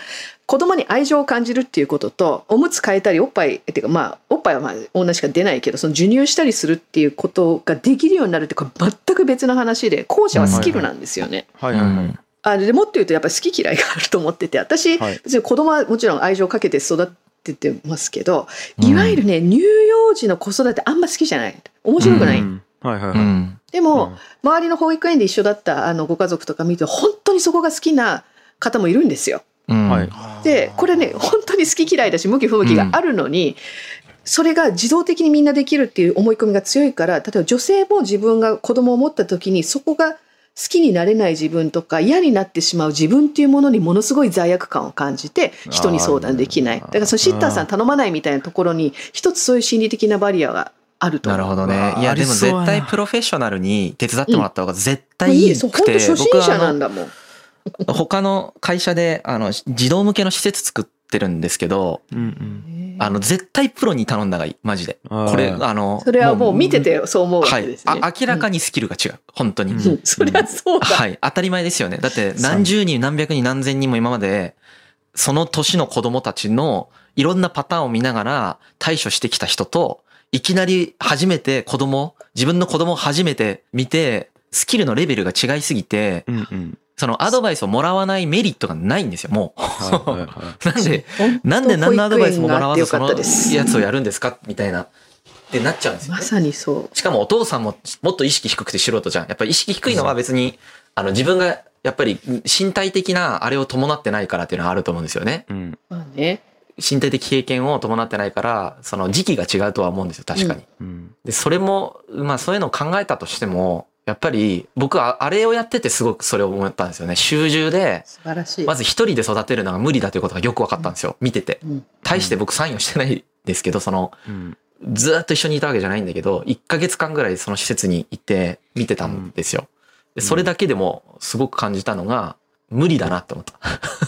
子供に愛情を感じるっていうこととおむつ変えたりおっぱいっていうかまあおっぱいはまあ女しか出ないけどその授乳したりするっていうことができるようになるってこれ全く別の話で後者はスキルなんですよね。はいはいはいあでもっと言うとやっぱり好き嫌いがあると思ってて私、はい。別に子供はもちろん愛情をかけて育ててますけど、うん。いわゆるね乳幼児の子育てあんま好きじゃない。面白くない、うん。はいはいはい。うん。でも、周りの保育園で一緒だったあのご家族とか見ると本当にそこが好きな方もいるんですよ。うん。はい。でこれね本当に好き嫌いだし向き不向きがあるのに、それが自動的にみんなできるっていう思い込みが強いから例えば女性も自分が子供を持った時にそこが好きになれない自分とか嫌になってしまう自分っていうものにものすごい罪悪感を感じて人に相談できない。だからそのシッターさん頼まないみたいなところに一つそういう心理的なバリアがあると。思うなるほどね。いや、でも絶対プロフェッショナルに手伝ってもらった方が絶対いいくて、そう本当初心者なんだもん。他の会社で、あの、児童向けの施設作ってるんですけど、うんうんあの、絶対プロに頼んだ方がいい。マジで。これ、あの、それはもう見ててそう思うわはいけです。ね。あ明らかにスキルが違う。本当に。うんうんそりゃそうだ。はい。当たり前ですよね。だって何十人何百人何千人も今まで、その年の子供たちのいろんなパターンを見ながら対処してきた人と、いきなり初めて子供、自分の子供を初めて見て、スキルのレベルが違いすぎて、うんうんそのアドバイスをもらわないメリットがないんですよ、もう。はいはいはい なんで、なんで何のアドバイスももらわずそのったですやつをやるんですかみたいな。ってなっちゃうんですよ、まね。さにそう。しかもお父さんももっと意識低くて素人じゃん。やっぱり意識低いのは別に、あの自分がやっぱり身体的なあれを伴ってないからっていうのはあると思うんですよね。うんまあね。身体的経験を伴ってないから、その時期が違うとは思うんですよ、確かに。うんで、それも、まあそういうのを考えたとしても、やっぱり僕はあれをやっててすごくそれを思ったんですよね。習字で、素晴らしい。まず一人で育てるのが無理だということがよく分かったんですよ。見てて。うん大して僕サインをしてないですけど、その、うんずーっと一緒にいたわけじゃないんだけど、1ヶ月間ぐらいその施設に行って見てたんですよ。でそれだけでもすごく感じたのが、無理だなって思った。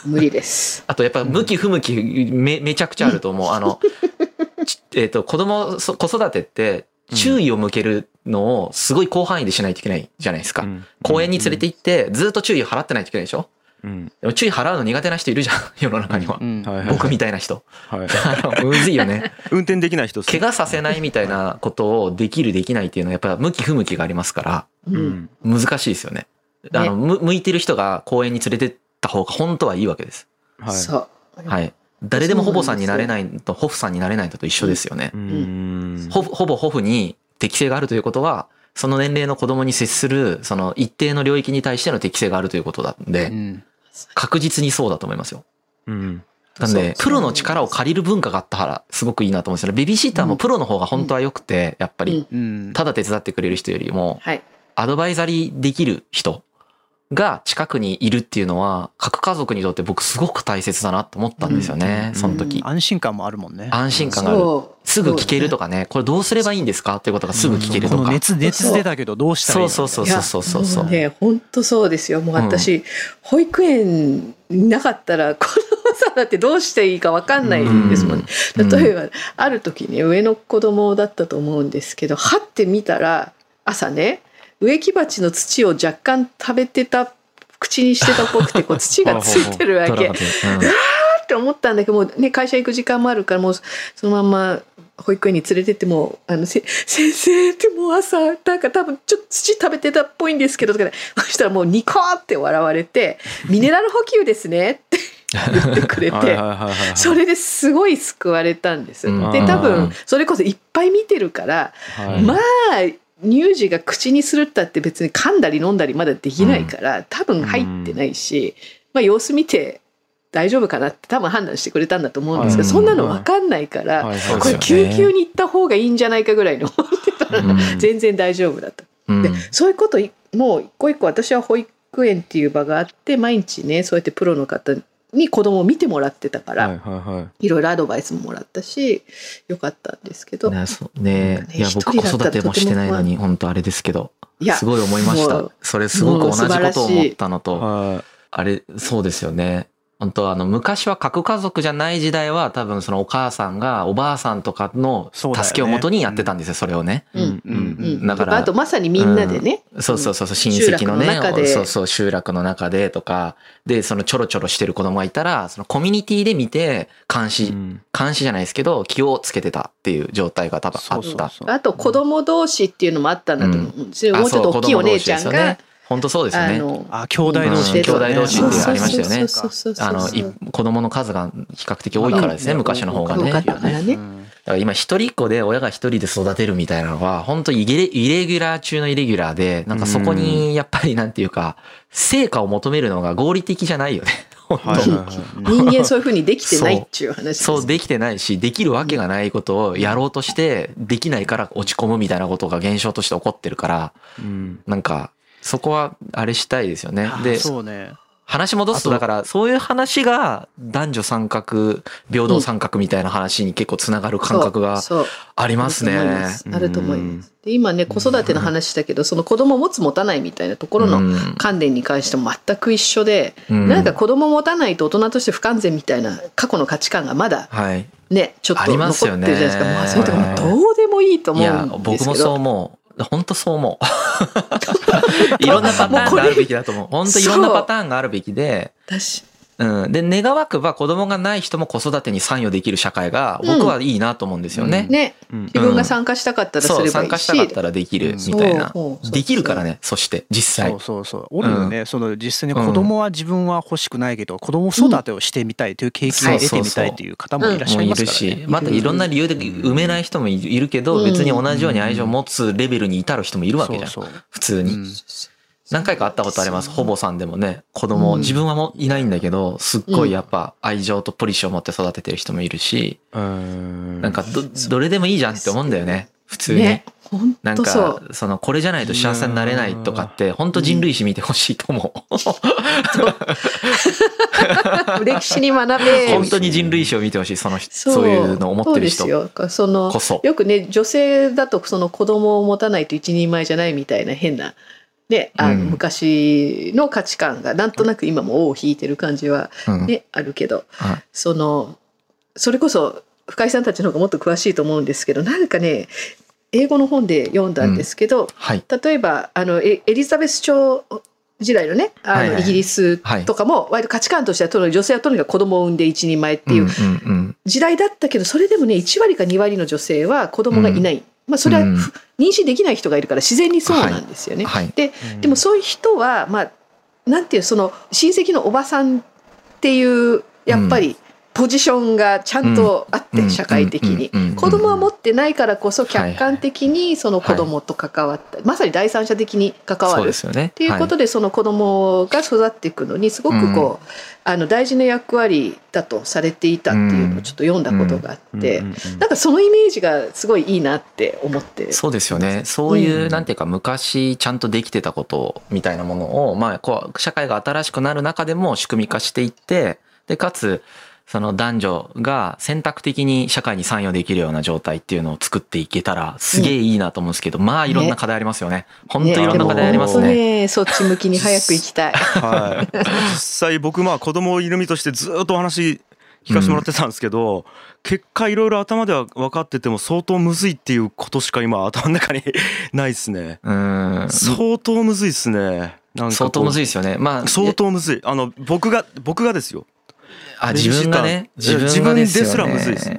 無理です。あとやっぱ向き不向きめめちゃくちゃあると思う。あの、ちえっ、と、子供、そ子育てって注意を向けるのをすごい広範囲でしないといけないじゃないですか。うん。公園に連れて行ってずっと注意を払ってないといけないでしょ？うん。でも注意払うの苦手な人いるじゃん 世の中には、うん。はいはい僕みたいな人。はい。あのむずいよね。運転できない人怪我させないみたいなことをできるできないっていうのはやっぱ向き不向きがありますからううん。ん難しいですよね。あのむ向いてる人が公園に連れてった方が本当はいいわけです。はい。そう。はい誰でもホボさんになれないとホフさんになれないのと一緒ですよね。う、ん。ほぼほぼホフに適性があるということはその年齢の子供に接するその一定の領域に対しての適性があるということなんうでん。確実にそうだと思いますよ。うん。なんで、プロの力を借りる文化があったらすごくいいなと思うんですよ。ね。ベビーシッターもプロの方が本当は良くて、やっぱり、うん。ただ手伝ってくれる人よりも、はい。アドバイザリーできる人が近くにいるっていうのは、核家族にとって僕すごく大切だなと思ったんですよね、うんその時。安心感もあるもんね安心感がある。すぐ聞けるとかね、これどうすればいいんですかっていうことがすぐ聞けるとか。この熱熱出たけどどうしたらいいのそうそうそうそうそうそうそう。もね、本当そうですよ。もう私、保育園なかったら、子供さんだってどうしていいかわかんないですもんね。うん例えば、ある時ね、上の子供だったと思うんですけど、はって見たら、朝ね、植木鉢の土を若干食べてた、口にしてたっぽくて、こう土がついてるわけ。って思ったんだけどもうね会社行く時間もあるからもうそのまんま保育園に連れてってもあのせ先生ってもう朝なんか多分ちょっと土食べてたっぽいんですけどとか、ね、そしたらもうニコーって笑われて「ミネラル補給ですね」って言ってくれて。それですごい救われたんです。うんで多うん分それこそいっぱい見てるから、はいまあ乳児が口にするったって別に噛んだり飲んだりまだできないから、多分入ってないし、まあ様子見て大丈夫かなって多分判断してくれたんだと思うんですけど、うん。そんなの分かんないから、これ救急に行った方がいいんじゃないかぐらいの思ってたら、うん。全然大丈夫だった。うん。でそういうこといもう一個一個私は保育園っていう場があって毎日ねそうやってプロの方に子供を見てもらってたから、はいはいはい。いろいろアドバイスももらったしよかったんですけど、ねそうね。いや僕子育てもしてないのに本当あれですけど。いやすごい思いました。それすごく同じことを思ったのと。はあれそうですよね本当あの昔は核家族じゃない時代は多分そのお母さんがおばあさんとかの助けをもとにやってたんですよそれをね。うん。うん。うん。だからあとまさにみんなでね、そうそうそうそう親戚のね集落の中で。そうそう集落の中でとかでそのちょろちょろしてる子供がいたらそのコミュニティで見て監い視うん。監視じゃないですけど気をつけてたっていう状態が多分あった。そうそうあと子供同士っていうのもあったんだと思うんですよ、あもうちょっと大きいお姉ちゃんが、本当そうですよね。あ兄弟同士うん兄弟同士ってありましたよね。そうそうそうそうあのい子供の数が比較的多いからですねうん。昔の方がね。だから今一人っ子で親が一人で育てるみたいなのは本当イレイレギュラー中のイレギュラーでなんかそこにやっぱりなんていうか成果を求めるのが合理的じゃないよね。人間そういうふうにできてないっていう話ですそうできてないしできるわけがないことをやろうとしてできないから落ち込むみたいなことが現象として起こってるからうん。なんかそこはあれしたいですよね。でそうね話戻すとだからそういう話が男女三角平等三角みたいな話に結構つながる感覚がありますね。あると思います。で今ね子育ての話だけどその子供を持つ持たないみたいなところのうん観点に関しても全く一緒で、うんなんか子供を持たないと大人として不完全みたいな過去の価値観がまだはい。ねちょっあと残ってるじゃないですか。まあそれとかもうはいどうでもいいと思いやうんで僕もそうすけど。思う。本当そう思う。いろんなパターンがあるべきだと思う。本当いろんなパターンがあるべきで、私うん。で、願わくば子供がない人も子育てに参与できる社会が僕はいいなと思うんですよね。ね。うん。自分が参加したかったらすそう、ればいいし。参加したかったらできるみたいな。そうそう。できるからね、そして実際。そう。そうそう。おるよね、その実際に子供は自分は欲しくないけど子供育てをしてみたいという経験を得てみたいという方もいらっしゃいますからね。し、またいろんな理由で埋めない人もいるけど、うん。別に同じように愛情を持つレベルに至る人もいるわけじゃん。普通に。うん何回か会ったことあります。ほぼさんでもね、子供、うん自分はもういないんだけど、すっごいやっぱ愛情とポリシーを持って育ててる人もいるし、うんなんかど、どれでもいいじゃんって思うんだよね。普通に。ね本なんか当そう。、その、これじゃないと幸せになれないとかって、本当人類史見てほしいと思う。歴史に学べ。本当に人類史を見てほしい、その人、そうそういうのを思ってる人そうですよ。そのこそ。よくね女性だとその子供を持たないと一人前じゃないみたいな変な。ね、あのうん。昔の価値観がなんとなく今も尾を引いてる感じは、うん。ねあるけどはい。そのそれこそ深井さんたちの方がもっと詳しいと思うんですけどなんかね英語の本で読んだんですけど、はい。例えばあのエエリザベス朝時代のねあの、イギリスとかも割と価値観としては女性はとにかく子供を産んで一人前っていううんうん時代だったけどそれでもね1割か2割の女性は子供がいない、まあ、それは、うん妊娠できない人がいるから自然にそうなんですよね。うん。はい。ででもそういう人はまあなんていうその親戚のおばさんっていうやっぱりポジションがちゃんとあって、うん。社会的に、子供は持ってないからこそ客観的にその子供と関わった、まさに第三者的に関わる。ですよね。っていうことでその子供が育っていくのにすごくこう、あの大事な役割だとされていたっていうのをちょっと読んだことがあって、なんかそのイメージがすごいいいなって思って。そうですよね。そういう、うん。なんていうか、昔ちゃんとできてたことみたいなものを、まあ、こう、社会が新しくなる中でも仕組み化していって、で、かつ、その男女が選択的に社会に参与できるような状態っていうのを作っていけたら、すげえいいなと思うんですけど、まあ、いろんな課題ありますよね。本当いろんな課題ありますね。ねそっち向きに早く行きたい。はい、実際僕まあ子供いる身としてずっとお話聞かせてもらってたんですけど、結果いろいろ頭では分かってても相当むずいっていうことしか今頭の中に ないですね。うん。相当むずいっすね。相当むずいですよね。まあ、相当むずい。あの僕が僕がですよあ、自分がね、自分がですよね。自分ですらむずいです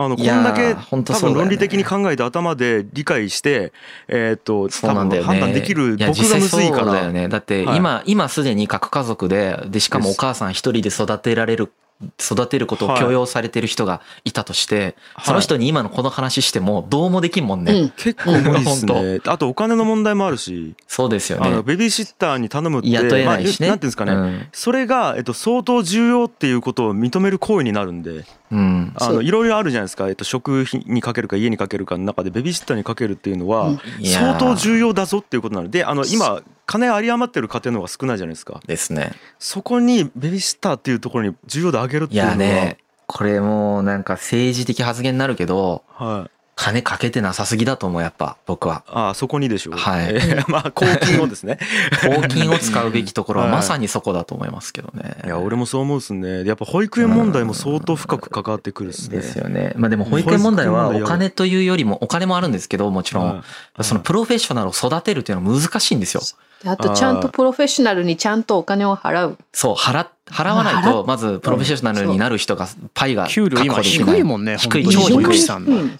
あのこんだけ多分論理的に考えて頭で理解してえーっと多。分判断できる僕がむずいか実際そうだらよね。だってはい今、今すでに核家族で、で、しかもお母さん一人で育てられる、育てることを強要されてる人がいたとして、その人に今のこの話してもどうもできんもんね。うん。結構無理っすね。あとお金の問題もあるし。そうですよあのね。ベビーシッターに頼むって雇えないしね。まあ、なんていうんですかね、うん。それが、えっと、相当重要っていうことを認める行為になるんで。うん。あのいろいろあるじゃないですか、えっと、食費にかけるか家にかけるかの中でベビーシッターにかけるっていうのは相当重要だぞっていうことなのであの今金有り余ってる家庭の方が少ないじゃないですか。ですね。そこにベビーシッターっていうところに重要度上げるっていいうのは。やね、これもうなんか政治的発言になるけど、はい、金かけてなさすぎだと思う、やっぱ、僕は。ああそこにでしょう、はいえー まあ公金をですね公金を使うべきところは はいまさにそこだと思いますけどね。いや俺もそう思うっすねやっぱ保育園問題も相当深く関わってくるっすねですよね。まあでも保育園問題はお金というよりも、お金もあるんですけど、もちろんは。いそのプロフェッショナルを育てるっていうのは難しいんですよ。あとちゃんとプロフェッショナルにちゃんとお金を払う。そう、払、払わないと、まずプロフェッショナルになる人が、パイが給料今。低いもんね低い、超低い。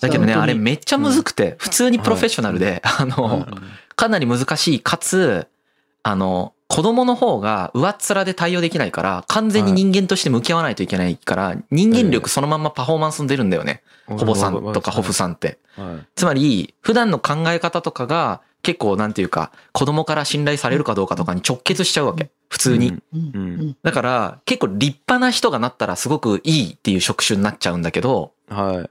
だけどね、あれめっちゃむずくて、普通にプロフェッショナルで、あの、かなり難しい、かつ、あの、子供の方が上っ面で対応できないから、完全に人間として向き合わないといけないから、人間力そのまんまパフォーマンスに出るんだよね。ホボさんとかホフさんって。はい。つまり、普段の考え方とかが結構なんていうか、子供から信頼されるかどうかとかに直結しちゃうわけ。普通に。だから、結構立派な人がなったらすごくいいっていう職種になっちゃうんだけど、はい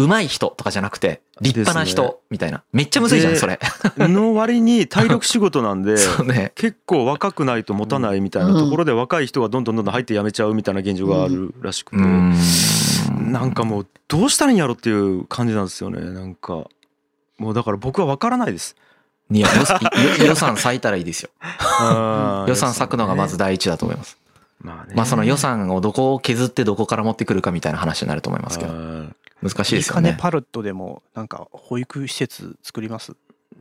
上手い人とかじゃなくて、立派な人みたいな。めっちゃむずいじゃん、でそれ。の割に体力仕事なんで。結構若くないと持たないみたいなところで若い人がどんどんどんどん入って辞めちゃうみたいな現状があるらしくてうーん。なんかもうどうしたらいいんやろっていう感じなんですよねなんかもうだから僕は分からないですいや、予予算割いたらいいですよ。予算割くのがまずだ第一だと思います。まあねまあその予算をどこを削ってどこから持ってくるかみたいな話になると思いますけど。はい難しいいいかねですよね？パルットでもなんか保育施設作ります？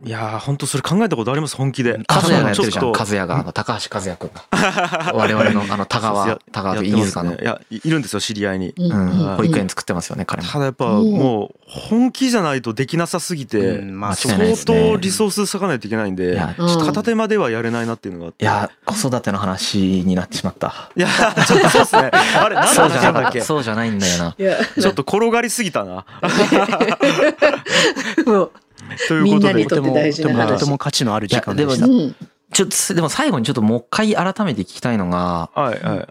いやー本当それ考えたことあります？本気で。和也がやってるじゃん。和也が、あの、高橋和也くん。が。我々の、あの、田川、田川飯塚の。ね。いやいいるんですよ知り合いに。うん。うん、保育うん園作ってますよね、彼も。ただやっぱうんもう本気じゃないとできなさすぎてうんまあ相当リソース割かないといけないんでいやちょっと片手間ではやれないなっていうのがあって。いや、子育ての話になってしまった。いやちょっとそうっすね。あれ何のそうじゃな話なんだっけ？そうじゃないんだよな。ちょっと転がりすぎたな。もうということでみんなにとって大事な話とてもとても価値のある時間でしたちょっと、でも最後にちょっともう一回改めて聞きたいのが、はいはい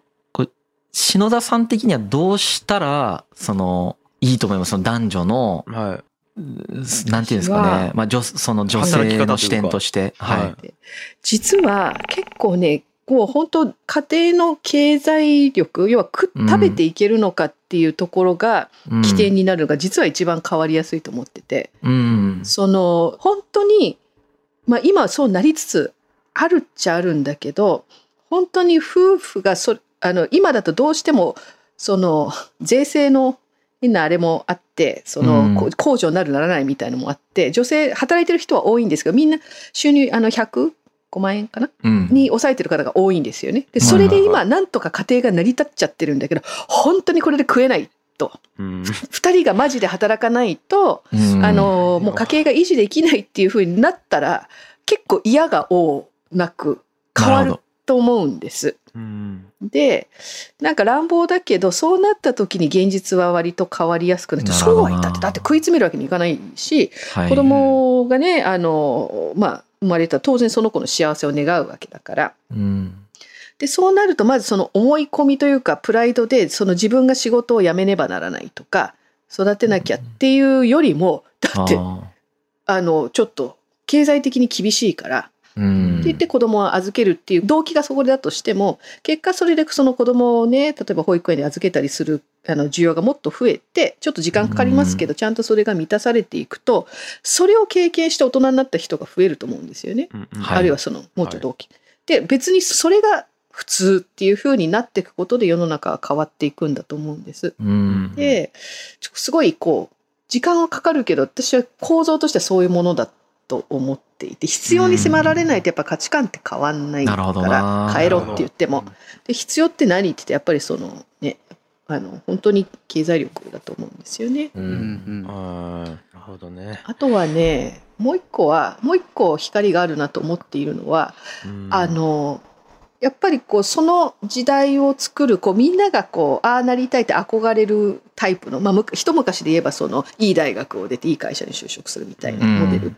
篠田さん的にはどうしたら、その、いいと思います？その男女の、はいなんていうんですかね。まあ、女、その女性の視点として。はい。実は結構ねこう本当家庭の経済力要は食べていけるのかっていうところがうん。起点になるのが実は一番変わりやすいと思ってて、うん。その本当に、まあ、今はそうなりつつあるっちゃあるんだけど本当に夫婦がそあの今だとどうしてもその税制の変なあれもあってその、控除になるならないみたいのもあって女性働いてる人は多いんですけどみんな収入あの100 5万円かな？うん。に抑えてる方が多いんですよね。で、それで今、なんとか家庭が成り立っちゃってるんだけど、本当にこれで食えないと。うん二人がマジで働かないと、うんあ、の、もう家計が維持できないっていう風になったら、結構嫌が多なく変わると思うんです。うんで、なんか乱暴だけど、そうなった時に現実は割と変わりやすくなって、そうは言ったって、だって食い詰めるわけにいかないし、どはい子供がね、あの、まあ、生まれたら当然その子の幸せを願うわけだから。うん。で、そうなると、まずその思い込みというか、プライドで、その自分が仕事を辞めねばならないとか、育てなきゃっていうよりも、だって、ああの、ちょっと、経済的に厳しいから、ーうん。って言って子供を預けるっていう動機がそこだとしても、結果それでその子供をね、例えば保育園に預けたりする、あの、需要がもっと増えて、ちょっと時間かかりますけど、ちゃんとそれが満たされていくと、それを経験して大人になった人が増えると思うんですよね。うんうんはいあるいはその、もうちょっと大きい。で、別にそれが普通っていう風になっていくことで世の中は変わっていくんだと思うんです。うん。で、すごいこう、時間はかかるけど、私は構造としてはそういうものだと思っていて、必要に迫られないとやっぱ価値観って変わんないからな、変えろって言っても。で、必要って何って言って、やっぱりそのね、あの、本当に経済力だと思うんですよね。う。うんんあーなるほどね。あとはね、もう一個は、もう一個光があるなと思っているのは、うんあの、やっぱりこうその時代を作るこうみんながこうああなりたいって憧れるタイプの、まあ、む一昔で言えばそのいい大学を出ていい会社に就職するみたいなモデルうん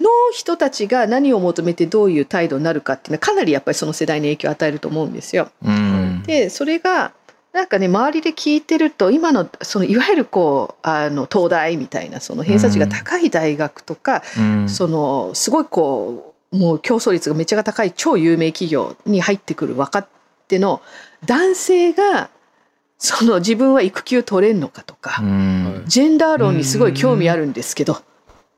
の人たちが何を求めてどういう態度になるかっていうのはかなりやっぱりその世代に影響を与えると思うんですよ。うん。でそれがなんかね周りで聞いてると今のそのいわゆるこうあの東大みたいなその偏差値が高い大学とか、うん。そのすごいこうもう競争率がめっちゃ高い超有名企業に入ってくる若手の男性がその自分は育休取れんのかとか、うん。ジェンダー論にすごい興味あるんですけどっ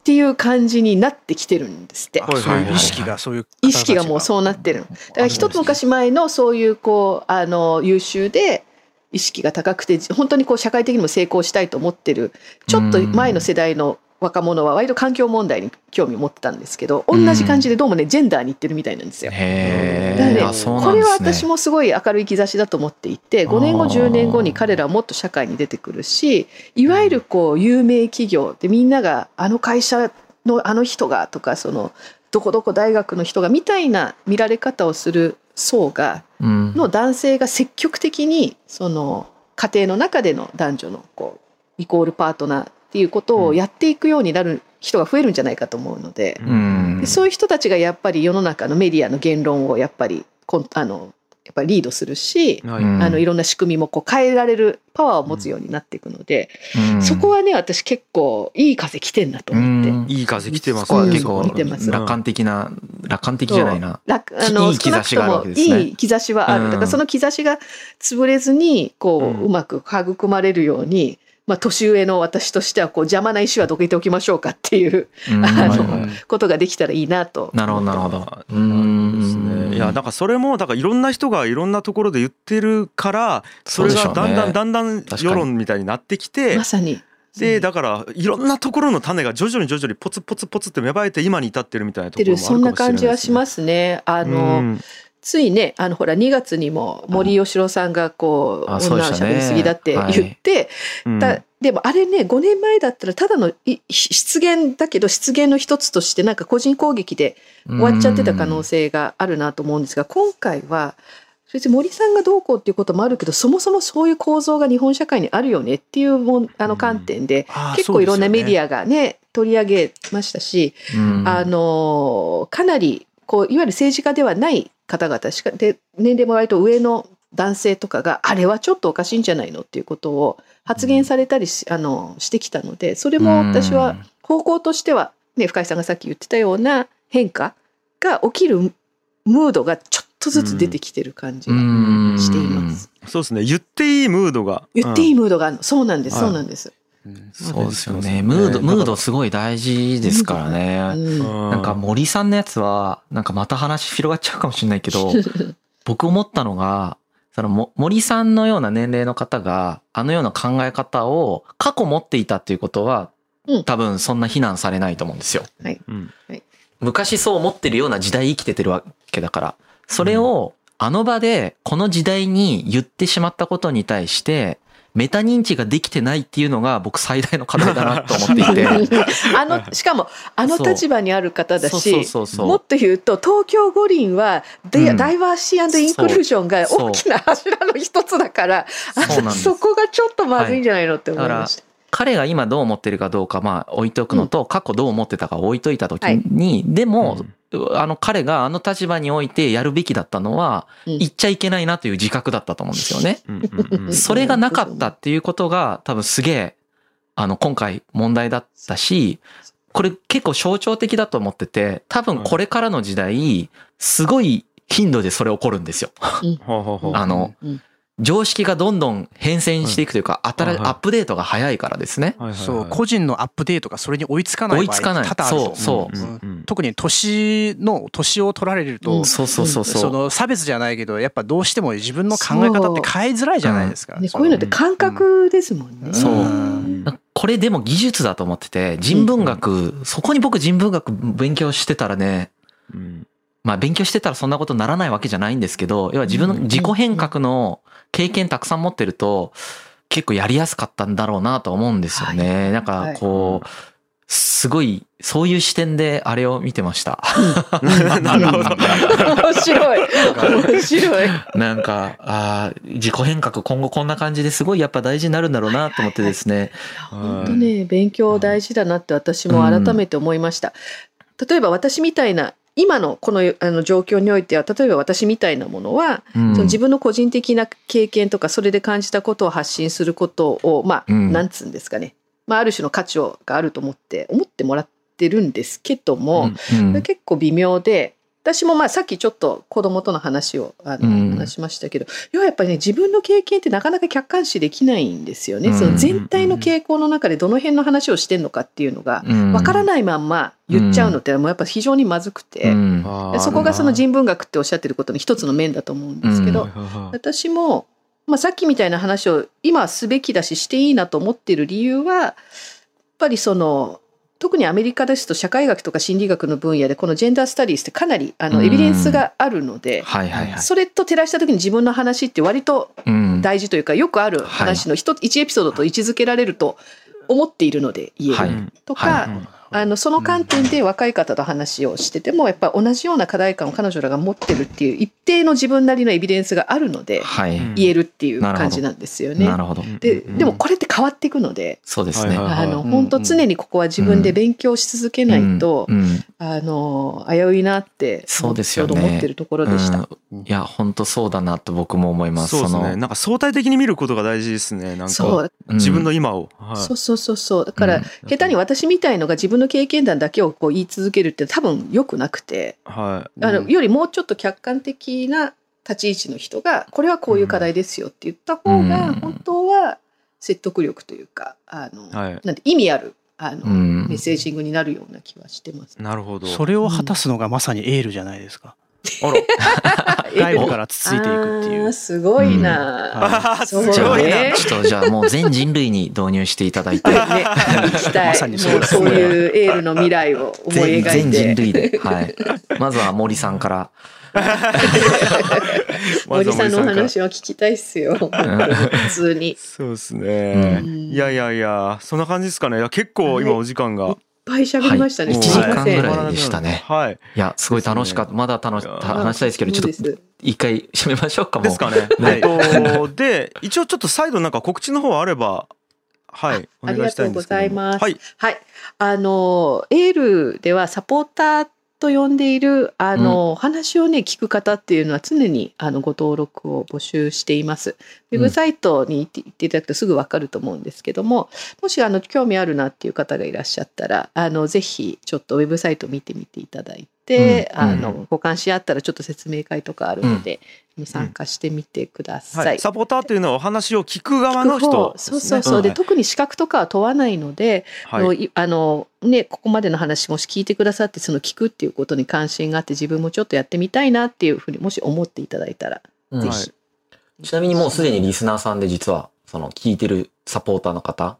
ていう感じになってきてるんですって。あそういう意識がそういう意識がもうそうなってるの。だから一つ昔前のそういうこうあの優秀で意識が高くて本当にこう社会的にも成功したいと思ってるちょっと前の世代の若者は割と環境問題に興味を持ってたんですけど同じ感じでどうもねジェンダーに行ってるみたいなんですよ。だからねこれは。私もすごい明るい兆しだと思っていて5年後あー10年後に彼らはもっと社会に出てくるしいわゆるこう有名企業でみんながあの会社のあの人がとかそのどこどこ大学の人がみたいな見られ方をする層がうん。の男性が積極的にその家庭の中での男女のこうイコールパートナーっていうことをやっていくようになる人が増えるんじゃないかと思うので。そういう人たちがやっぱり世の中のメディアの言論をやっぱりこんあのやっぱりリードするし、はいうんあのいろんな仕組みもこう変えられるパワーを持つようになっていくので、うんそこはね私結構いい風来てんなと思って。うんいい風来てます結構見てます楽観的な、楽観的じゃないな。楽あのいい兆しがあるわけですね少なくともいい兆しはある。うんだからその兆しが潰れずに、こう、うんうまく育まれるように、まあ、年上の私としては、こう、邪魔な石はどけておきましょうかっていううんあのことができたらいいなと。なるほど、なるほあど。ーなるほどですね。いや、だんからそれも、だからいろんな人がいろんなところで言ってるから、それがだんだんだんだん世論みたいになってきてま、さに。で、だからいろんなところの種が徐々に徐々にポツポツポツって芽生えて今に至ってるみたいなところもあるかそんなもしれない感じはしますすね。あね。の、うんついね、あの、ほら、2月にも森喜朗さんが、こう、あそうでしたね。女は喋りすぎだって言って、うん。だでもあれね5年前だったらただのい失言だけど失言の一つとしてなんか個人攻撃で終わっちゃってた可能性があるなと思うんですが今回は別に森さんがどうこうっていうこともあるけどそもそもそういう構造が日本社会にあるよねっていうもんあの観点で結構いろんなメディアアがね取り上げましたしうん。あのかなりこういわゆる政治家ではない方々しかで年齢も割と上の男性とかがあれはちょっとおかしいんじゃないのっていうことを発言されたりし,、あのしてきたのでそれも私は方向としては、ね、深井さんがさっき言ってたような変化が起きるムードがちょっとずつ出てきてる感じがうんしています。そうですね。言っていいムードが。言っていい。いムードがあるのそうなんです、はいそうなんです。そうですよね。ムード、ムードすごい大事ですからうね。ん。なんか森さんのやつは、なんかまた話広がっちゃうかもしれないけど、僕思ったのが、そのも森さんのような年齢の方が、あのような考え方を過去持っていたっていうことはうん、多分そんな非難されないと思うんですよ。うん。昔そう思ってるような時代生きててるわけだから、それをあの場でこの時代に言ってしまったことに対して、メタ認知ができてないっていうのが僕最大の課題だなと思っていて。あのしかもあの立場にある方だしもそっと言うと東京五輪はデうん。ダイバーシティインクルージョンが大きな柱の一つだからあそこがちょっとまずいんじゃないのって思いました。う。彼が今どう思ってるかどうかまあ置いとくのと、過去どう思ってたか置いといた時に、でも、あの彼があの立場においてやるべきだったのは、うん。言っちゃいけないなという自覚だったと思うんですよね。それがなかったっていうことが多分すげえ、あの、今回問題だったし、これ結構象徴的だと思ってて、多分これからの時代、すごい頻度でそれ起こるんですよ。あのうん常識がどんどん変遷していくというか、新はいはい。アップデートが早いからですね。はいはいはい。そう個人のアップデートがそれに追いつかない場合追いつかない。多々あるとそう思そう。特に年の年を取られると、うん。そうそうそうそ。の差別じゃないけどやっぱどうしても自分の考え方って変えづらいじゃないですか。こういうのって感覚ですもんね。そう。うんこれでも技術だと思ってて、人文学、そこに僕人文学勉強してたらね、うんまあ勉強してたらそんなことならないわけじゃないんですけど、要は自分のうん自己変革の経験たくさん持ってると、結構やりやすかったんだろうなと思うんですよね。なんかこう、すごい、そういう視点であれを見てました。なるほど。面白い。面白い。なんか、ああ、自己変革今後こんな感じですごいやっぱ大事になるんだろうなと思ってですね。本当ね、勉強大事だなって私も改めて思いました。例えば私みたいな、今のこのあの状況においては、例えば私みたいなものは、うん。その自分の個人的な経験とか、それで感じたことを発信することを、まあ、うん。なんつうんですかね。まあ、ある種の価値があると思って、思ってもらってるんですけども、うん。結構微妙で私もまあさっきちょっと子供との話をあの、うん。話しましたけど要はやっぱりね自分の経験ってなかなか客観視できないんですよね、うん。その全体の傾向の中でどの辺の話をしてんのかっていうのがうん。わからないまんま言っちゃうのってもうやっぱ非常にまずくて、うん。そこがその人文学っておっしゃってることの一つの面だと思うんですけど、私も、まあ、さっきみたいな話を今はすべきだししていいなと思っている理由はやっぱりその特にアメリカですと社会学とか心理学の分野でこのジェンダースタディスってかなりあうん。のエビデンスがあるので、はいはいはい。それと照らした時に自分の話って割とうん大事というかよくある話の一一エピソードと位置づけられると思っているので言える、はい。とか、はい。うんあのその観点で若い方と話をしててもやっぱ同じような課題感を彼女らが持ってるっていう一定の自分なりのエビデンスがあるのではい。うん言えるっていう感じなんですよね。なるほど。でうんでもこれって変わっていくので、そうですね。あのうん本当常にここは自分で勉強し続けないと、うんうんあの危ういなってそうですよねちょうど思ってるところでした。うんいや、本当そうだなと僕も思います。のそうですね。なんか相対的に見ることが大事ですね。なんか自分の今を。はいそうそうそうそうだから、うん下手に私みたいのが自分の経験談だけをこう言い続けるって多分良くなくてはい。あのよりもうちょっと客観的な立ち位置の人がこれはこういう課題ですよって言った方がうん本当は説得力というかあの、はい。なんて意味あるあの、うんメッセージングになるような気はしてます。なるほど。それを果たすのがまさにエールじゃないですか。あら。外部からつついていくっていう。すごいな、あーすそうごいな。ねちょっとじゃあもう全人類に導入していただいて、ね、行きたい、まさにそうもうですねそういうエールの未来を思い全描全人いて。類で。はい。まずは森さんから。森さんのお話は聞きたいっすよ。普通に。そうですね。うんいやいやいや、そんな感じですかね。結構今お時間が。ぱい喋りましたね。はいすいません一時間ぐらいでしたねはい。いや、すごい楽しかった。まだ楽し、話したいですけど、ちょっと一回締めましょうかもう。ですかね。はいえっと、で、一応ちょっと再度なんか告知の方あれば、はい、おあり願いしたがとうんですけどもざいます。はい。はい。あの、エールではサポーターと呼んでいる、あの、お話をね、聞く方っていうのは常に、あの、ご登録を募集しています。ウェブサイトに行っていただくとすぐわかると思うんですけども、もし、あの、興味あるなっていう方がいらっしゃったら、あの、ぜひ、ちょっとウェブサイト見てみていただいあの、ご関心あったらちょっと説明会とかあるので、参加してみてください。はい、サポーターというのはお話を聞く側の人ですね、そうそうそう。で、はい特に資格とかは問わないので、はい。あのいあのね、ここまでの話もし聞いてくださってその聞くっていうことに関心があって自分もちょっとやってみたいなっていうふうにもし思っていただいたら、うん。ぜひ、ちなみにもうすでにリスナーさんで実は、その聞いてるサポーターの方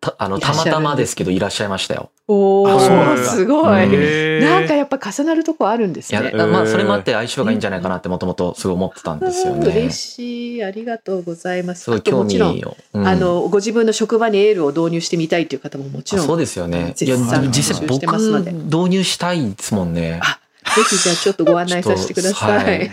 たあのたまたまですけどいらっしゃいましたよ。おおすごい、なんかやっぱ重なるとこあるんですいや、ね。まあそれもあって相性がいいんじゃないかなってもともとすごい思ってたんですよね。嬉しいありがとうございます。すご興味もちろん、を。うんあのご自分の職場にエールを導入してみたいという方ももちろんあそうですよね。いや実際募集してますので僕導入したいですもんね。あぜひじゃあちょっとご案内させてください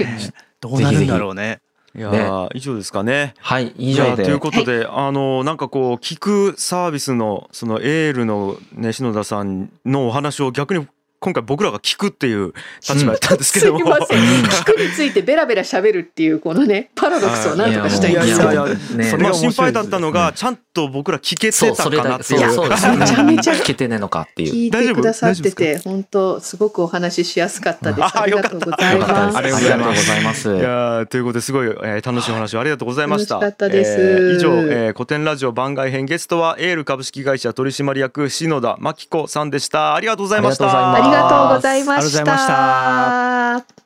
どうなるんだろうね。いやー以上ですかね。はい、以上で。ということで、あのなんかこう聞くサービスのそのエールのね篠田さんのお話を逆に今回僕らが聞くっていう立場やったんですけすいども、ません。聞くについてベラベラ喋るっていうこのねパラドックスをなんとかしたいんですよ。いやいやいやねまあそれが心配だったのがちゃんと僕ら聞けそう、てたかなっていう。そうそうですね。めちゃめちゃ聞けてねえのかっていう。聞いてくださってて本当すごくお話ししやすかったです。あありがとうございます。ありがとうございます。いやーということですごい、えー楽しいお話をありがとうございました。楽しかったですえー以上、えー古典ラジオ番外編ゲストはエール株式会社取締役篠田真紀子さんでした。ありがとうございました。ありがとうございました。